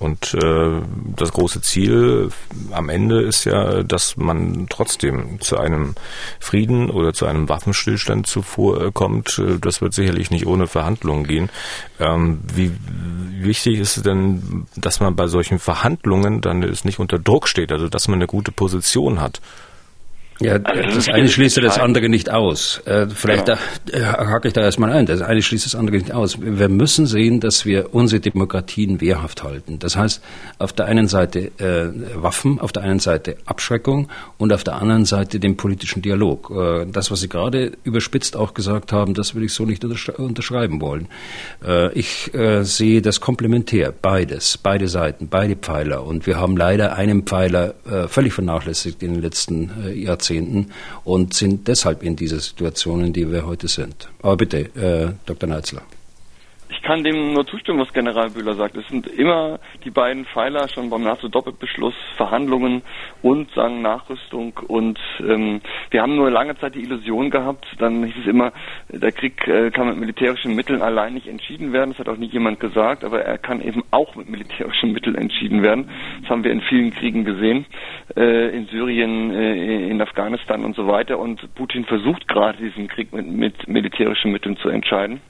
Und äh, das große Ziel am Ende ist ja, dass man trotzdem zu einem Frieden oder zu einem Waffenstillstand zuvor äh, kommt. Das wird sicherlich nicht ohne Verhandlungen gehen. Ähm, wie wichtig ist denn, dass man bei solchen Verhandlungen dann es nicht unter Druck steht, also dass man eine gute Position hat? Ja, also das eine schließt das andere nicht aus. Äh, vielleicht ja. da, äh, hake ich da erstmal ein. Das eine schließt das andere nicht aus. Wir müssen sehen, dass wir unsere Demokratien wehrhaft halten. Das heißt, auf der einen Seite äh, Waffen, auf der einen Seite Abschreckung und auf der anderen Seite den politischen Dialog. Äh, das, was Sie gerade überspitzt auch gesagt haben, das würde ich so nicht unterschreiben wollen. Äh, ich äh, sehe das komplementär, beides, beide Seiten, beide Pfeiler. Und wir haben leider einen Pfeiler völlig vernachlässigt in den letzten Jahrzehnten Jahrzehnten und sind deshalb in dieser Situation, in der wir heute sind. Aber bitte, äh, Dr. Neitzler. Ich kann dem nur zustimmen, was General Bühler sagt. Es sind immer die beiden Pfeiler schon beim NATO-Doppelbeschluss, Verhandlungen und sagen Nachrüstung. Und ähm, wir haben nur lange Zeit die Illusion gehabt, dann hieß es immer, der Krieg äh, kann mit militärischen Mitteln allein nicht entschieden werden. Das hat auch nie jemand gesagt, aber er kann eben auch mit militärischen Mitteln entschieden werden. Das haben wir in vielen Kriegen gesehen, äh, in Syrien, äh, in Afghanistan und so weiter. Und Putin versucht gerade diesen Krieg mit, mit militärischen Mitteln zu entscheiden.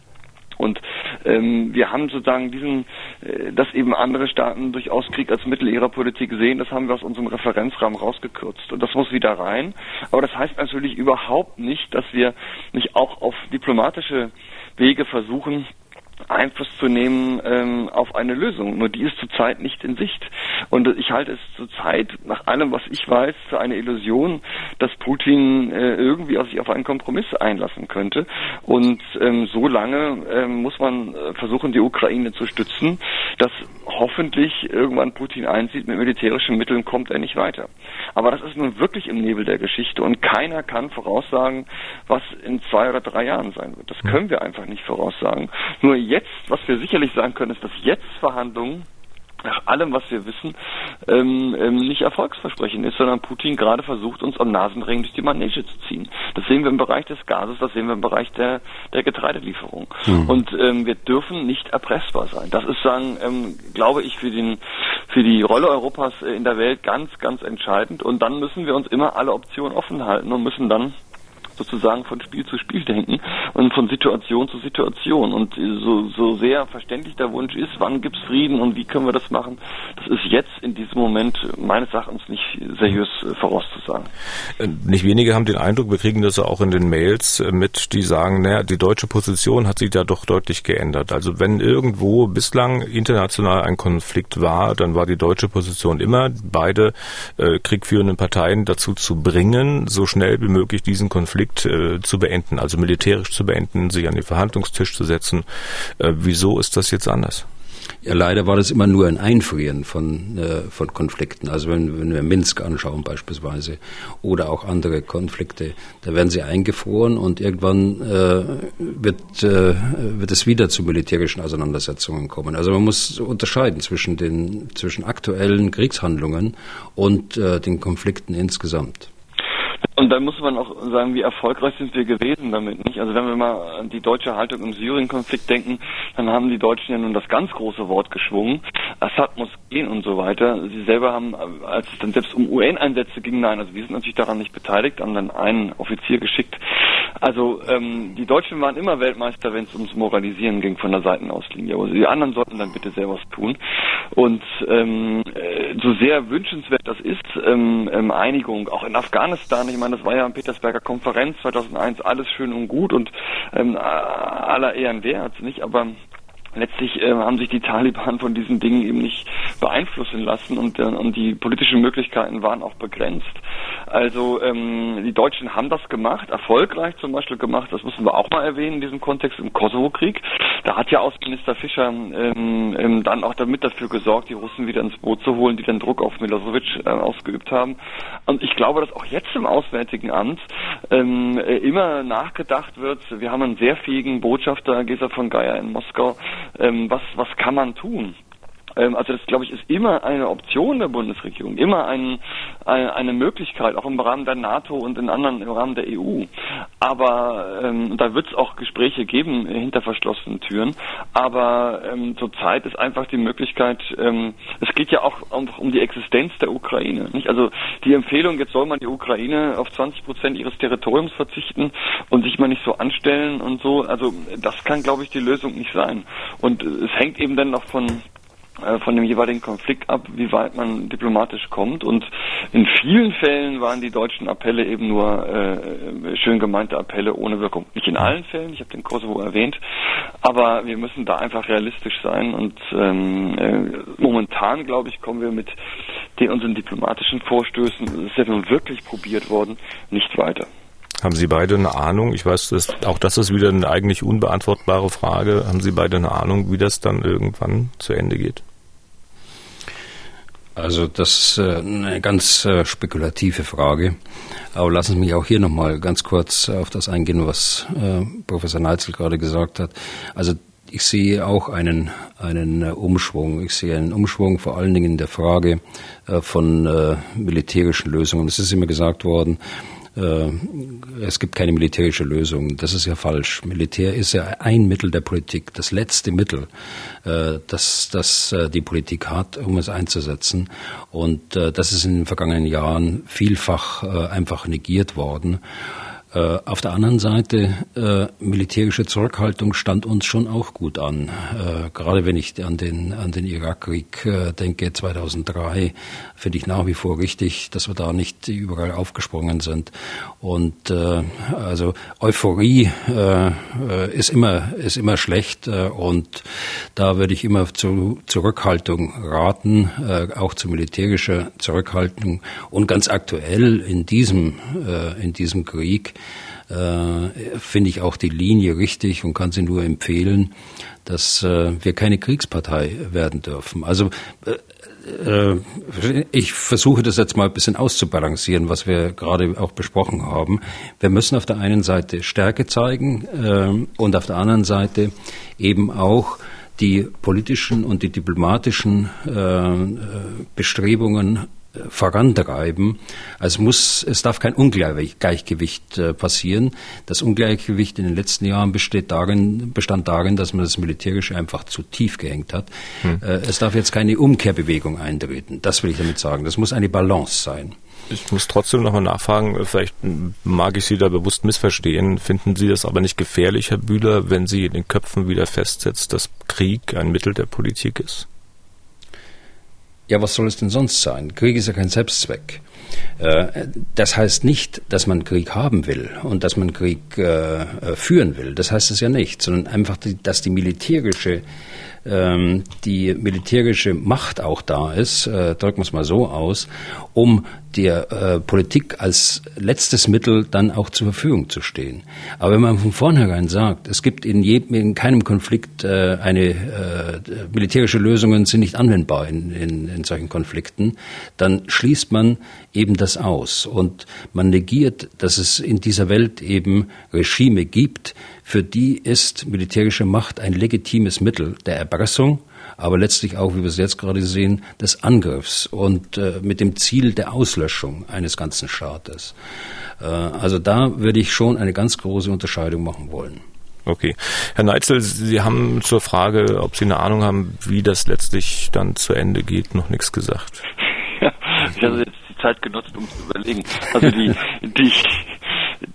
Und ähm, wir haben sozusagen diesen, äh, dass eben andere Staaten durchaus Krieg als Mittel ihrer Politik sehen, das haben wir aus unserem Referenzrahmen rausgekürzt. Und das muss wieder rein. Aber das heißt natürlich überhaupt nicht, dass wir nicht auch auf diplomatische Wege versuchen, Einfluss zu nehmen ähm, auf eine Lösung. Nur die ist zurzeit nicht in Sicht. Und ich halte es zurzeit, nach allem, was ich weiß, für eine Illusion, dass Putin äh, irgendwie auf sich auf einen Kompromiss einlassen könnte. Und ähm, so lange ähm, muss man äh, versuchen, die Ukraine zu stützen, dass hoffentlich irgendwann Putin einsieht, mit militärischen Mitteln kommt er nicht weiter. Aber das ist nun wirklich im Nebel der Geschichte und keiner kann voraussagen, was in zwei oder drei Jahren sein wird. Das können wir einfach nicht voraussagen. Nur jetzt, was wir sicherlich sagen können, ist, dass jetzt Verhandlungen nach allem, was wir wissen, ähm, ähm, nicht erfolgsversprechend ist, sondern Putin gerade versucht, uns am Nasenring durch die Manege zu ziehen. Das sehen wir im Bereich des Gases, das sehen wir im Bereich der, der Getreidelieferung. Mhm. Und ähm, wir dürfen nicht erpressbar sein. Das ist, sagen, ähm, glaube ich, für, den, für die Rolle Europas in der Welt ganz, ganz entscheidend. Und dann müssen wir uns immer alle Optionen offen halten und müssen dann sozusagen von Spiel zu Spiel denken und von Situation zu Situation. Und so, so sehr verständlich der Wunsch ist, wann gibt es Frieden und wie können wir das machen, das ist jetzt in diesem Moment meines Erachtens nicht seriös äh, vorauszusagen. Äh, nicht wenige haben den Eindruck, wir kriegen das auch in den Mails äh, mit, die sagen, naja, die deutsche Position hat sich da doch deutlich geändert. Also wenn irgendwo bislang international ein Konflikt war, dann war die deutsche Position immer, beide äh, kriegführenden Parteien dazu zu bringen, so schnell wie möglich diesen Konflikt Konflikt äh, zu beenden, also militärisch zu beenden, sich an den Verhandlungstisch zu setzen. Äh, wieso ist das jetzt anders? Ja, leider war das immer nur ein Einfrieren von, äh, von Konflikten. Also wenn, wenn wir Minsk anschauen beispielsweise oder auch andere Konflikte, da werden sie eingefroren und irgendwann äh, wird, äh, wird es wieder zu militärischen Auseinandersetzungen kommen. Also man muss unterscheiden zwischen den zwischen aktuellen Kriegshandlungen und äh, den Konflikten insgesamt. Und dann muss man auch sagen, wie erfolgreich sind wir gewesen damit, nicht? Also wenn wir mal an die deutsche Haltung im Syrien-Konflikt denken, dann haben die Deutschen ja nun das ganz große Wort geschwungen. Assad muss gehen und so weiter. Sie selber haben, als es dann selbst um UN-Einsätze ging, nein, also wir sind natürlich daran nicht beteiligt, haben dann einen Offizier geschickt. Also ähm, die Deutschen waren immer Weltmeister, wenn es ums Moralisieren ging von der Seitenauslinie. Also die anderen sollten dann bitte selber was tun. Und ähm, äh, so sehr wünschenswert das ist, ähm, ähm, Einigung, auch in Afghanistan, ich meine, das war ja in Petersberger Konferenz 2001 alles schön und gut und ähm, aller Ehren wert, nicht? Aber letztlich äh, haben sich die Taliban von diesen Dingen eben nicht beeinflussen lassen und, äh, und die politischen Möglichkeiten waren auch begrenzt. Also ähm, die Deutschen haben das gemacht, erfolgreich zum Beispiel gemacht, das müssen wir auch mal erwähnen in diesem Kontext im Kosovo-Krieg. Da hat ja Außenminister Fischer ähm, ähm, dann auch damit dafür gesorgt, die Russen wieder ins Boot zu holen, die dann Druck auf Milosevic äh, ausgeübt haben. Und ich glaube, dass auch jetzt im Auswärtigen Amt ähm, äh, immer nachgedacht wird. Wir haben einen sehr fähigen Botschafter, Gesa von Geier in Moskau, ähm, was, was kann man tun? Ähm, also das, glaube ich, ist immer eine Option der Bundesregierung, immer ein, eine, eine, Möglichkeit, auch im Rahmen der NATO und in anderen im Rahmen der EU. Aber ähm, da wird es auch Gespräche geben hinter verschlossenen Türen. Aber ähm, zurzeit ist einfach die Möglichkeit, ähm, es geht ja auch um, um die Existenz der Ukraine. Nicht? Also die Empfehlung, jetzt soll man die Ukraine auf 20 Prozent ihres Territoriums verzichten und sich mal nicht so anstellen und so. Also das kann, glaube ich, die Lösung nicht sein. Und es hängt eben dann noch von äh, von dem jeweiligen Konflikt ab, wie weit man diplomatisch kommt. Und in vielen Fällen waren die deutschen Appelle eben nur äh, schön gemeinte Appelle ohne Wirkung. Nicht in allen Fällen, ich habe den Kosovo erwähnt, aber wir müssen da einfach realistisch sein. Und ähm, äh, momentan, glaube ich, kommen wir mit den unseren diplomatischen Vorstößen, das ist ja nun wirklich probiert worden, nicht weiter. Haben Sie beide eine Ahnung? Ich weiß, dass, auch das ist wieder eine eigentlich unbeantwortbare Frage. Haben Sie beide eine Ahnung, wie das dann irgendwann zu Ende geht? Also das ist äh, eine ganz äh, spekulative Frage. Aber lassen Sie mich auch hier nochmal ganz kurz auf das eingehen, was äh, Professor Neitzel gerade gesagt hat. Also ich sehe auch einen, einen Umschwung. Ich sehe einen Umschwung vor allen Dingen in der Frage von militärischen Lösungen. Es ist immer gesagt worden, es gibt keine militärische Lösung. Das ist ja falsch. Militär ist ja ein Mittel der Politik, das letzte Mittel, äh, das, das äh, die Politik hat, um es einzusetzen. Und das ist in den vergangenen Jahren vielfach einfach negiert worden. Äh, auf der anderen Seite, äh, militärische Zurückhaltung stand uns schon auch gut an. Äh, gerade wenn ich an den, an den Irakkrieg äh, denke, 2003, finde ich nach wie vor richtig, dass wir da nicht überall aufgesprungen sind. Und äh, also Euphorie äh, ist immer, ist immer schlecht und da würde ich immer zu Zurückhaltung raten, auch zu militärischer Zurückhaltung und ganz aktuell in diesem, in diesem Krieg äh, finde ich auch die Linie richtig und kann sie nur empfehlen, dass äh, wir keine Kriegspartei werden dürfen. Also äh, ich versuche das jetzt mal ein bisschen auszubalancieren, was wir gerade auch besprochen haben. Wir müssen auf der einen Seite Stärke zeigen äh, und auf der anderen Seite eben auch die politischen und die diplomatischen äh, Bestrebungen vorantreiben. Also muss, es darf kein Ungleichgewicht äh, passieren. Das Ungleichgewicht in den letzten Jahren besteht darin, bestand darin, dass man das Militärische einfach zu tief gehängt hat. Hm. Äh, es darf jetzt keine Umkehrbewegung eintreten. Das will ich damit sagen. Das muss eine Balance sein. Ich muss trotzdem nochmal nachfragen, vielleicht mag ich Sie da bewusst missverstehen. Finden Sie das aber nicht gefährlich, Herr Bühler, wenn Sie in den Köpfen wieder festsetzt, dass Krieg ein Mittel der Politik ist? Ja, was soll es denn sonst sein? Krieg ist ja kein Selbstzweck. Äh, das heißt nicht, dass man Krieg haben will und dass man Krieg äh, äh, führen will. Das heißt es ja nicht, sondern einfach, dass die militärische ähm, die militärische Macht auch da ist, äh, drücken wir es mal so aus, um der äh, Politik als letztes Mittel dann auch zur Verfügung zu stehen. Aber wenn man von vornherein sagt, es gibt in, jedem, in keinem Konflikt äh, eine äh, militärische Lösungen sind nicht anwendbar in, in, in solchen Konflikten, dann schließt man eben das aus und man negiert, dass es in dieser Welt eben Regime gibt, für die ist militärische Macht ein legitimes Mittel der Erpressung, aber letztlich auch, wie wir es jetzt gerade sehen, des Angriffs und äh, mit dem Ziel der Auslöschung eines ganzen Staates. Äh, also da würde ich schon eine ganz große Unterscheidung machen wollen. Okay. Herr Neitzel, Sie haben zur Frage, ob Sie eine Ahnung haben, wie das letztlich dann zu Ende geht, noch nichts gesagt. Ja, ich habe jetzt die Zeit genutzt, um zu überlegen. Also die, die,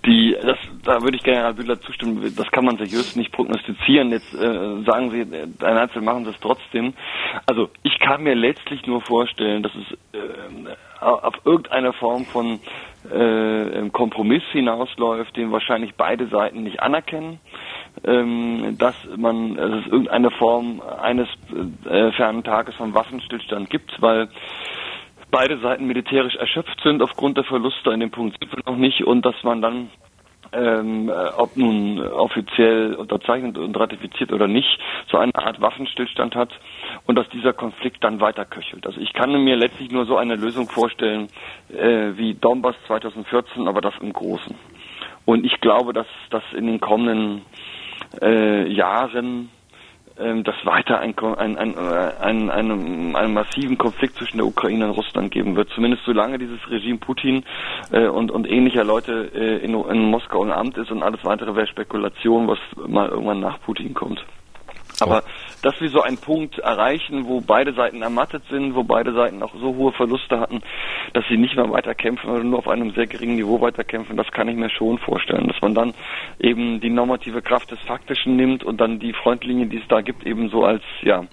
die, das, da würde ich gerne Herr Bühler zustimmen, das kann man seriös nicht prognostizieren. Jetzt äh, sagen Sie, äh, ein Einzel machen es trotzdem. Also ich kann mir letztlich nur vorstellen, dass es äh, auf irgendeine Form von äh, Kompromiss hinausläuft, den wahrscheinlich beide Seiten nicht anerkennen, ähm, dass man, dass es irgendeine Form eines äh, fernen Tages vom Waffenstillstand gibt, weil beide Seiten militärisch erschöpft sind aufgrund der Verluste. An dem Punkt sind noch nicht und dass man dann ähm, äh, ob nun offiziell unterzeichnet und ratifiziert oder nicht, so eine Art Waffenstillstand hat und dass dieser Konflikt dann weiter köchelt. Also ich kann mir letztlich nur so eine Lösung vorstellen äh, wie Donbass 2014, aber das im Großen. Und ich glaube, dass das in den kommenden äh, Jahren dass weiter ein, ein, ein, äh, ein, einen, einen massiven Konflikt zwischen der Ukraine und Russland geben wird. Zumindest solange dieses Regime Putin äh, und, und ähnlicher Leute äh, in, in Moskau im Amt ist und alles weitere wäre Spekulation, was mal irgendwann nach Putin kommt. Aber dass wir so einen Punkt erreichen, wo beide Seiten ermattet sind, wo beide Seiten auch so hohe Verluste hatten, dass sie nicht mehr weiter kämpfen oder nur auf einem sehr geringen Niveau weiter kämpfen, das kann ich mir schon vorstellen. Dass man dann eben die normative Kraft des Faktischen nimmt und dann die Frontlinie, die es da gibt, eben so als ja,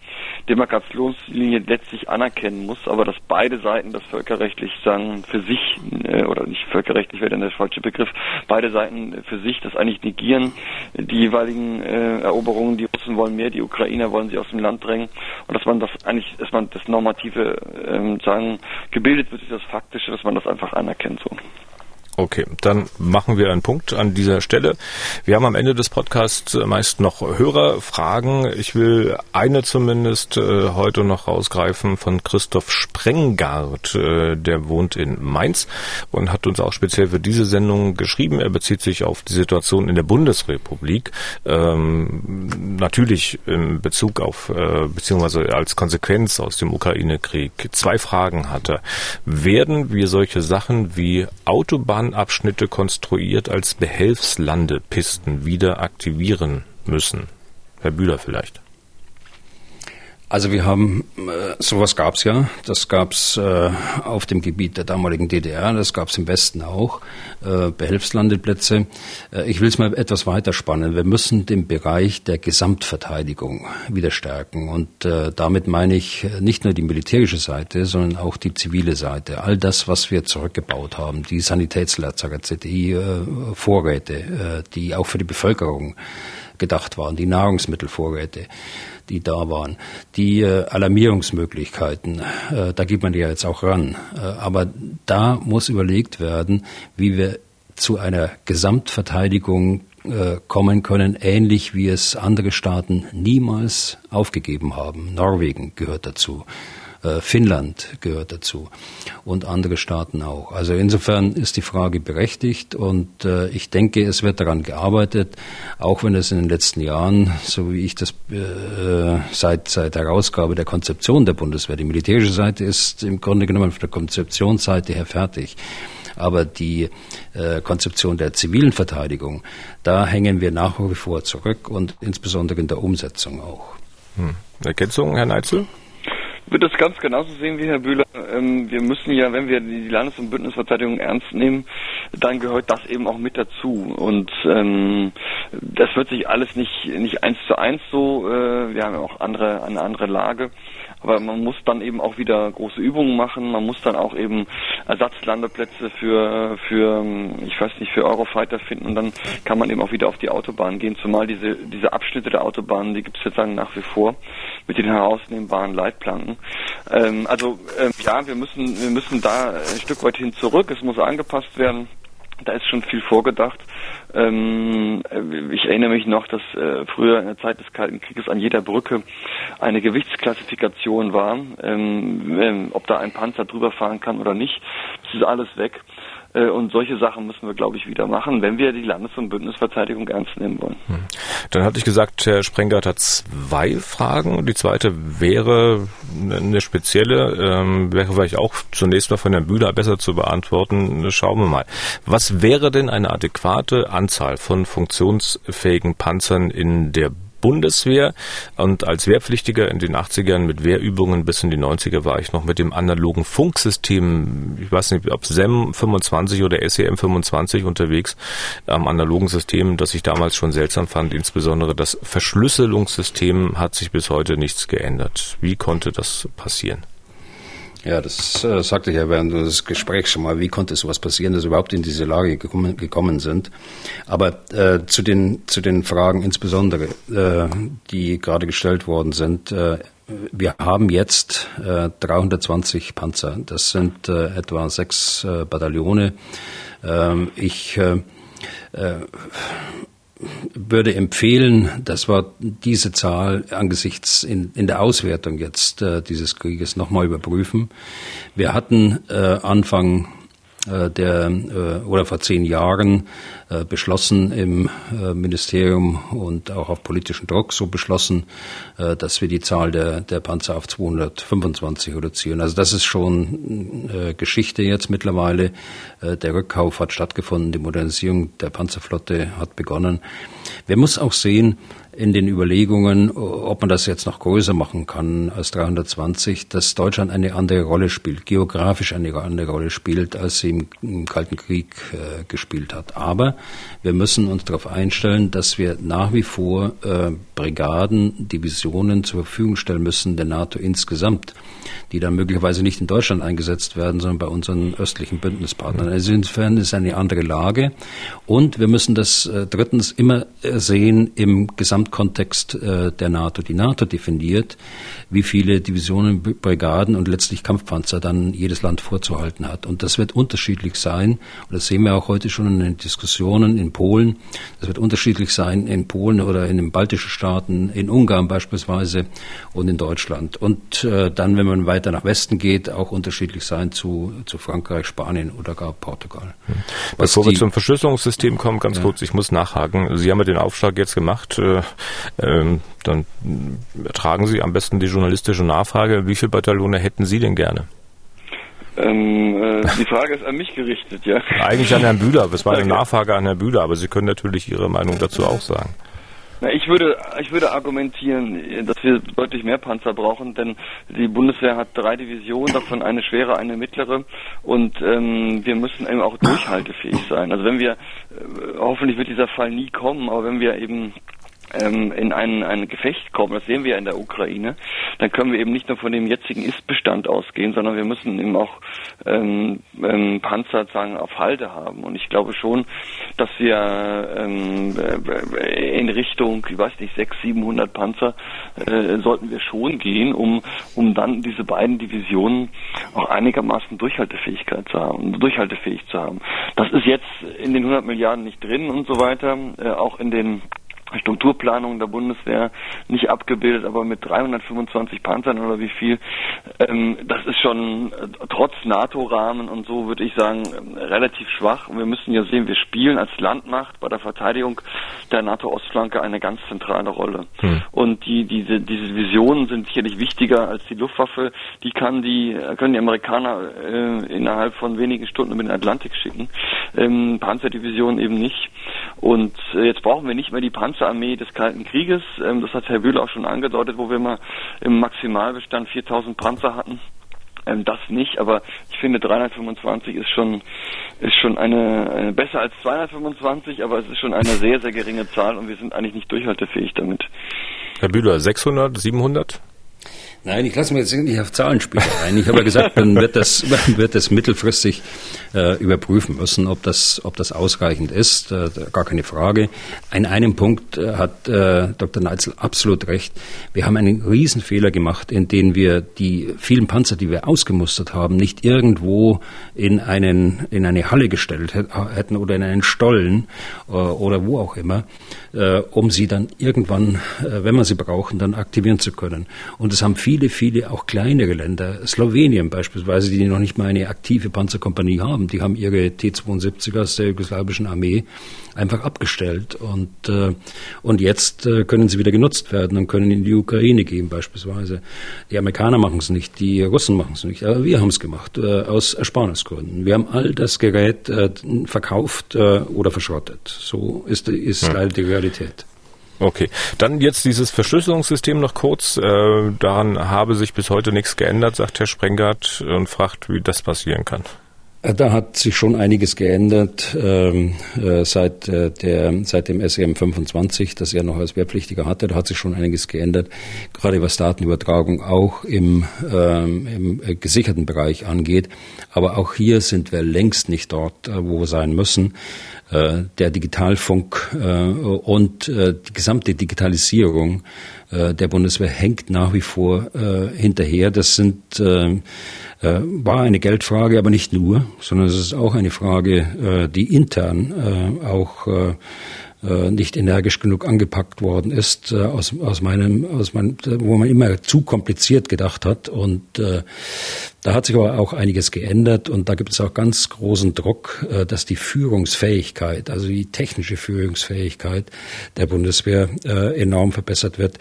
Demarkationslinie letztlich anerkennen muss, aber dass beide Seiten das völkerrechtlich sagen für sich, äh, oder nicht völkerrechtlich wäre dann der falsche Begriff, beide Seiten für sich das eigentlich negieren, die jeweiligen äh, Eroberungen, die Russen wollen mehr, die Ukrainer wollen sie aus dem Land drängen und dass man das eigentlich, dass man das Normative ähm, sagen, gebildet wird, ist das Faktische, dass man das einfach anerkennt so. Okay, dann machen wir einen Punkt an dieser Stelle. Wir haben am Ende des Podcasts meist noch Hörerfragen. Ich will eine zumindest äh, heute noch rausgreifen von Christoph Sprenggart. Äh, der wohnt in Mainz und hat uns auch speziell für diese Sendung geschrieben. Er bezieht sich auf die Situation in der Bundesrepublik. Ähm, natürlich in Bezug auf, äh, beziehungsweise als Konsequenz aus dem Ukraine-Krieg. Zwei Fragen hat er. Werden wir solche Sachen wie Autobahn Bahnabschnitte konstruiert als Behelfslandepisten wieder aktivieren müssen. Herr Bühler vielleicht. Also wir haben, äh, sowas gab es ja, das gab es äh, auf dem Gebiet der damaligen DDR, das gab es im Westen auch, äh, Behelfslandeplätze. Äh, ich will es mal etwas weiter spannen. Wir müssen den Bereich der Gesamtverteidigung wieder stärken und äh, damit meine ich nicht nur die militärische Seite, sondern auch die zivile Seite. All das, was wir zurückgebaut haben, die Sanitätslazarette, die äh, Vorräte, äh, die auch für die Bevölkerung gedacht waren, die Nahrungsmittelvorräte die da waren. Die äh, Alarmierungsmöglichkeiten, äh, da geht man ja jetzt auch ran. Äh, aber da muss überlegt werden, wie wir zu einer Gesamtverteidigung äh, kommen können, ähnlich wie es andere Staaten niemals aufgegeben haben. Norwegen gehört dazu. Äh, Finnland gehört dazu und andere Staaten auch. Also insofern ist die Frage berechtigt und äh, ich denke, es wird daran gearbeitet, auch wenn es in den letzten Jahren, so wie ich das äh, seit, seit Herausgabe der Konzeption der Bundeswehr, die militärische Seite ist im Grunde genommen von der Konzeptionsseite her fertig. Aber die äh, Konzeption der zivilen Verteidigung, da hängen wir nach wie vor zurück und insbesondere in der Umsetzung auch. Hm. Ergänzung, Herr Neitzel? Würde das ganz genauso sehen wie Herr Bühler. Ähm, wir müssen ja, wenn wir die Landes- und Bündnisverteidigung ernst nehmen, dann gehört das eben auch mit dazu. Und ähm, das wird sich alles nicht nicht eins zu eins so. Äh, wir haben ja auch andere eine andere Lage. Aber man muss dann eben auch wieder große Übungen machen. Man muss dann auch eben Ersatzlandeplätze für, für, ich weiß nicht, für Eurofighter finden. Und dann kann man eben auch wieder auf die Autobahn gehen. Zumal diese, diese Abschnitte der Autobahnen, die gibt es jetzt sagen nach wie vor mit den herausnehmbaren Leitplanken. Ähm, also ähm, ja, wir müssen, wir müssen da ein Stück weit hin zurück. Es muss angepasst werden. Da ist schon viel vorgedacht. Ähm, ich erinnere mich noch, dass äh, früher in der Zeit des Kalten Krieges an jeder Brücke eine Gewichtsklassifikation war, ähm, ähm, ob da ein Panzer drüber fahren kann oder nicht. Das ist alles weg. Äh, und solche Sachen müssen wir, glaube ich, wieder machen, wenn wir die Landes- und Bündnisverteidigung ernst nehmen wollen. Hm. Dann hatte ich gesagt, Herr Sprengert hat zwei Fragen. Die zweite wäre eine spezielle, ähm, wäre vielleicht auch zunächst mal von Herrn Bühler besser zu beantworten. Schauen wir mal. Was wäre denn eine adäquate Anzahl von funktionsfähigen Panzern in der Bundeswehr und als Wehrpflichtiger in den 80ern mit Wehrübungen bis in die 90er war ich noch mit dem analogen Funksystem, ich weiß nicht, ob SEM 25 oder SEM 25 unterwegs, am analogen System, das ich damals schon seltsam fand, insbesondere das Verschlüsselungssystem hat sich bis heute nichts geändert. Wie konnte das passieren? Ja, das äh, sagte ich ja während des Gesprächs schon mal. Wie konnte sowas passieren, dass wir überhaupt in diese Lage gekommen, gekommen sind? Aber äh, zu den zu den Fragen insbesondere, äh, die gerade gestellt worden sind. Äh, wir haben jetzt äh, 320 Panzer. Das sind äh, etwa sechs äh, Bataillone. Ähm, ich äh, äh, würde empfehlen, dass wir diese Zahl angesichts in, in der Auswertung jetzt äh, dieses Krieges nochmal überprüfen. Wir hatten äh, Anfang der äh, oder vor zehn Jahren äh, beschlossen im Ministerium und auch auf politischen Druck so beschlossen, dass wir die Zahl der, der Panzer auf 225 reduzieren. Also das ist schon Geschichte jetzt mittlerweile. Der Rückkauf hat stattgefunden, die Modernisierung der Panzerflotte hat begonnen. Wir muss auch sehen, in den Überlegungen, ob man das jetzt noch größer machen kann als 320, dass Deutschland eine andere Rolle spielt, geografisch eine andere Rolle spielt, als sie im, im Kalten Krieg äh, gespielt hat. Aber wir müssen uns darauf einstellen, dass wir nach wie vor äh, Brigaden, Divisionen zur Verfügung stellen müssen der NATO insgesamt, die dann möglicherweise nicht in Deutschland eingesetzt werden, sondern bei unseren östlichen Bündnispartnern. Also insofern ist eine andere Lage. Und wir müssen das äh, drittens immer äh, sehen im Gesamt Gesamtkontext äh, der NATO. Die NATO definiert, wie viele Divisionen, Brigaden und letztlich Kampfpanzer dann jedes Land vorzuhalten hat. Und das wird unterschiedlich sein. Und das sehen wir auch heute schon in den Diskussionen in Polen. Das wird unterschiedlich sein in Polen oder in den baltischen Staaten, in Ungarn beispielsweise und in Deutschland. Und äh, dann, wenn man weiter nach Westen geht, auch unterschiedlich sein zu, zu Frankreich, Spanien oder gar Portugal. Hm. Bevor wir zum Verschlüsselungssystem kommen, ganz ja. kurz, ich muss nachhaken. Sie haben ja den Aufschlag jetzt gemacht. Äh, ähm, dann ertragen Sie am besten die journalistische Nachfrage. Wie viele Bataillone hätten Sie denn gerne? Ähm, äh, die Frage ist an mich gerichtet, ja. Eigentlich an Herrn Bühler. Es war eine Nachfrage an Herrn Bühler, aber Sie können natürlich Ihre Meinung dazu auch sagen. Na, ich würde, ich würde argumentieren, dass wir deutlich mehr Panzer brauchen, denn die Bundeswehr hat drei Divisionen, davon eine schwere, eine mittlere, und ähm, wir müssen eben auch durchhaltefähig sein. Also wenn wir, äh, hoffentlich wird dieser Fall nie kommen, aber wenn wir eben ähm, in ein, ein Gefecht kommen, das sehen wir ja in der Ukraine, dann können wir eben nicht nur von dem jetzigen Ist-Bestand ausgehen, sondern wir müssen eben auch ähm, ähm, Panzer sagen auf Halde haben. Und ich glaube schon, dass wir ähm, äh, in Richtung, ich weiß nicht, 600, 700 Panzer äh, sollten wir schon gehen, um, um dann diese beiden Divisionen auch einigermaßen Durchhaltefähigkeit zu haben, durchhaltefähig zu haben. Das ist jetzt in den 100 Milliarden nicht drin und so weiter, äh, auch in den Strukturplanung der Bundeswehr nicht abgebildet, aber mit 325 Panzern oder wie viel, ähm, das ist schon äh, trotz NATO-Rahmen und so würde ich sagen äh, relativ schwach. Und wir müssen ja sehen, wir spielen als Landmacht bei der Verteidigung der NATO-Ostflanke eine ganz zentrale Rolle. Hm. Und die, diese, diese Visionen sind sicherlich wichtiger als die Luftwaffe. Die kann die, können die Amerikaner äh, innerhalb von wenigen Stunden über den Atlantik schicken. Ähm, Panzerdivisionen eben nicht. Und äh, jetzt brauchen wir nicht mehr die Panzer Armee des Kalten Krieges. Ähm, das hat Herr Bühler auch schon angedeutet, wo wir mal im Maximalbestand 4000 Panzer hatten. Ähm, das nicht, aber ich finde 325 ist schon ist schon eine, eine besser als 225, aber es ist schon eine sehr sehr geringe Zahl und wir sind eigentlich nicht durchhaltefähig damit. Herr Bühler, 600, 700? Nein, ich lasse mir jetzt nicht auf Zahlenspiele ein. Ich habe ja gesagt, man wird das, man wird das mittelfristig äh, überprüfen müssen, ob das, ob das ausreichend ist. Äh, gar keine Frage. In einem Punkt äh, hat äh, Dr. Neitzel absolut recht. Wir haben einen Riesenfehler gemacht, in dem wir die vielen Panzer, die wir ausgemustert haben, nicht irgendwo in einen in eine Halle gestellt hätten oder in einen Stollen äh, oder wo auch immer, äh, um sie dann irgendwann, wenn wir sie brauchen, dann aktivieren zu können. Und es haben viele viele, viele auch kleinere Länder, Slowenien beispielsweise, die noch nicht mal eine aktive Panzerkompanie haben, die haben ihre T-72 aus der jugoslawischen Armee einfach abgestellt und, äh, und jetzt äh, können sie wieder genutzt werden und können in die Ukraine gehen beispielsweise. Die Amerikaner machen es nicht, die Russen machen es nicht, aber wir haben es gemacht, äh, aus Ersparnisgründen. Wir haben all das Gerät äh, verkauft äh, oder verschrottet. So ist, ist ja. leider die Realität. Okay, dann jetzt dieses Verschlüsselungssystem noch kurz. Äh, daran habe sich bis heute nichts geändert, sagt Herr Sprengert und fragt, wie das passieren kann. Äh, da hat sich schon einiges geändert ähm, äh, seit, äh, der, seit dem SEM 25, das er noch als Wehrpflichtiger hatte. Da hat sich schon einiges geändert, gerade was Datenübertragung auch im, ähm, im äh, gesicherten Bereich angeht. Aber auch hier sind wir längst nicht dort, äh, wo wir sein müssen. Der Digitalfunk und die gesamte Digitalisierung der Bundeswehr hängt nach wie vor hinterher. Das sind war eine Geldfrage, aber nicht nur, sondern es ist auch eine Frage, die intern auch äh, nicht energisch genug angepackt worden ist, äh, aus, aus meinem, aus meinem, wo man immer zu kompliziert gedacht hat. Und äh, da hat sich aber auch einiges geändert und da gibt es auch ganz großen Druck, äh, dass die Führungsfähigkeit, also die technische Führungsfähigkeit der Bundeswehr äh, enorm verbessert wird.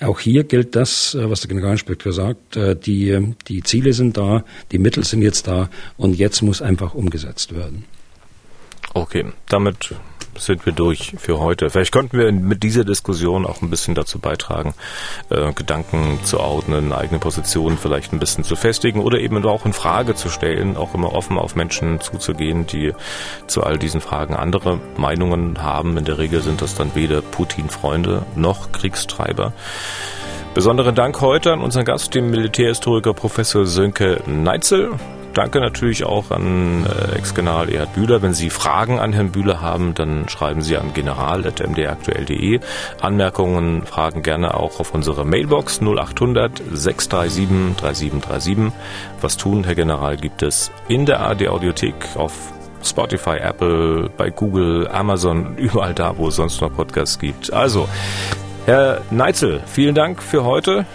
Auch hier gilt das, äh, was der Generalinspektor sagt. Äh, die, die Ziele sind da, die Mittel sind jetzt da und jetzt muss einfach umgesetzt werden. Okay, damit sind wir durch für heute. Vielleicht könnten wir mit dieser Diskussion auch ein bisschen dazu beitragen, äh, Gedanken zu ordnen, eigene Positionen vielleicht ein bisschen zu festigen oder eben auch in Frage zu stellen, auch immer offen auf Menschen zuzugehen, die zu all diesen Fragen andere Meinungen haben. In der Regel sind das dann weder Putin-Freunde noch Kriegstreiber. Besonderen Dank heute an unseren Gast, dem Militärhistoriker Professor Sönke Neitzel. Danke natürlich auch an äh, Ex-General Erhard Bühler. Wenn Sie Fragen an Herrn Bühler haben, dann schreiben Sie an general.mdraktuell.de. Anmerkungen, Fragen gerne auch auf unsere Mailbox 0800 637 3737. Was tun, Herr General, gibt es in der ARD Audiothek auf Spotify, Apple, bei Google, Amazon, überall da, wo es sonst noch Podcasts gibt. Also, Herr Neitzel, vielen Dank für heute.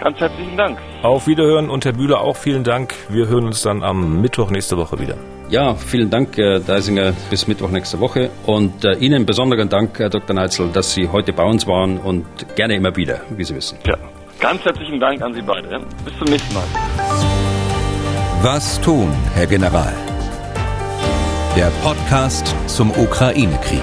Ganz herzlichen Dank. Auf Wiederhören und Herr Bühler auch vielen Dank. Wir hören uns dann am Mittwoch nächste Woche wieder. Ja, vielen Dank, Herr Deisinger, bis Mittwoch nächste Woche. Und äh, Ihnen besonderen Dank, Herr Dr. Neitzel, dass Sie heute bei uns waren und gerne immer wieder, wie Sie wissen. Ja, ganz herzlichen Dank an Sie beide. Bis zum nächsten Mal. Was tun, Herr General? Der Podcast zum Ukraine-Krieg.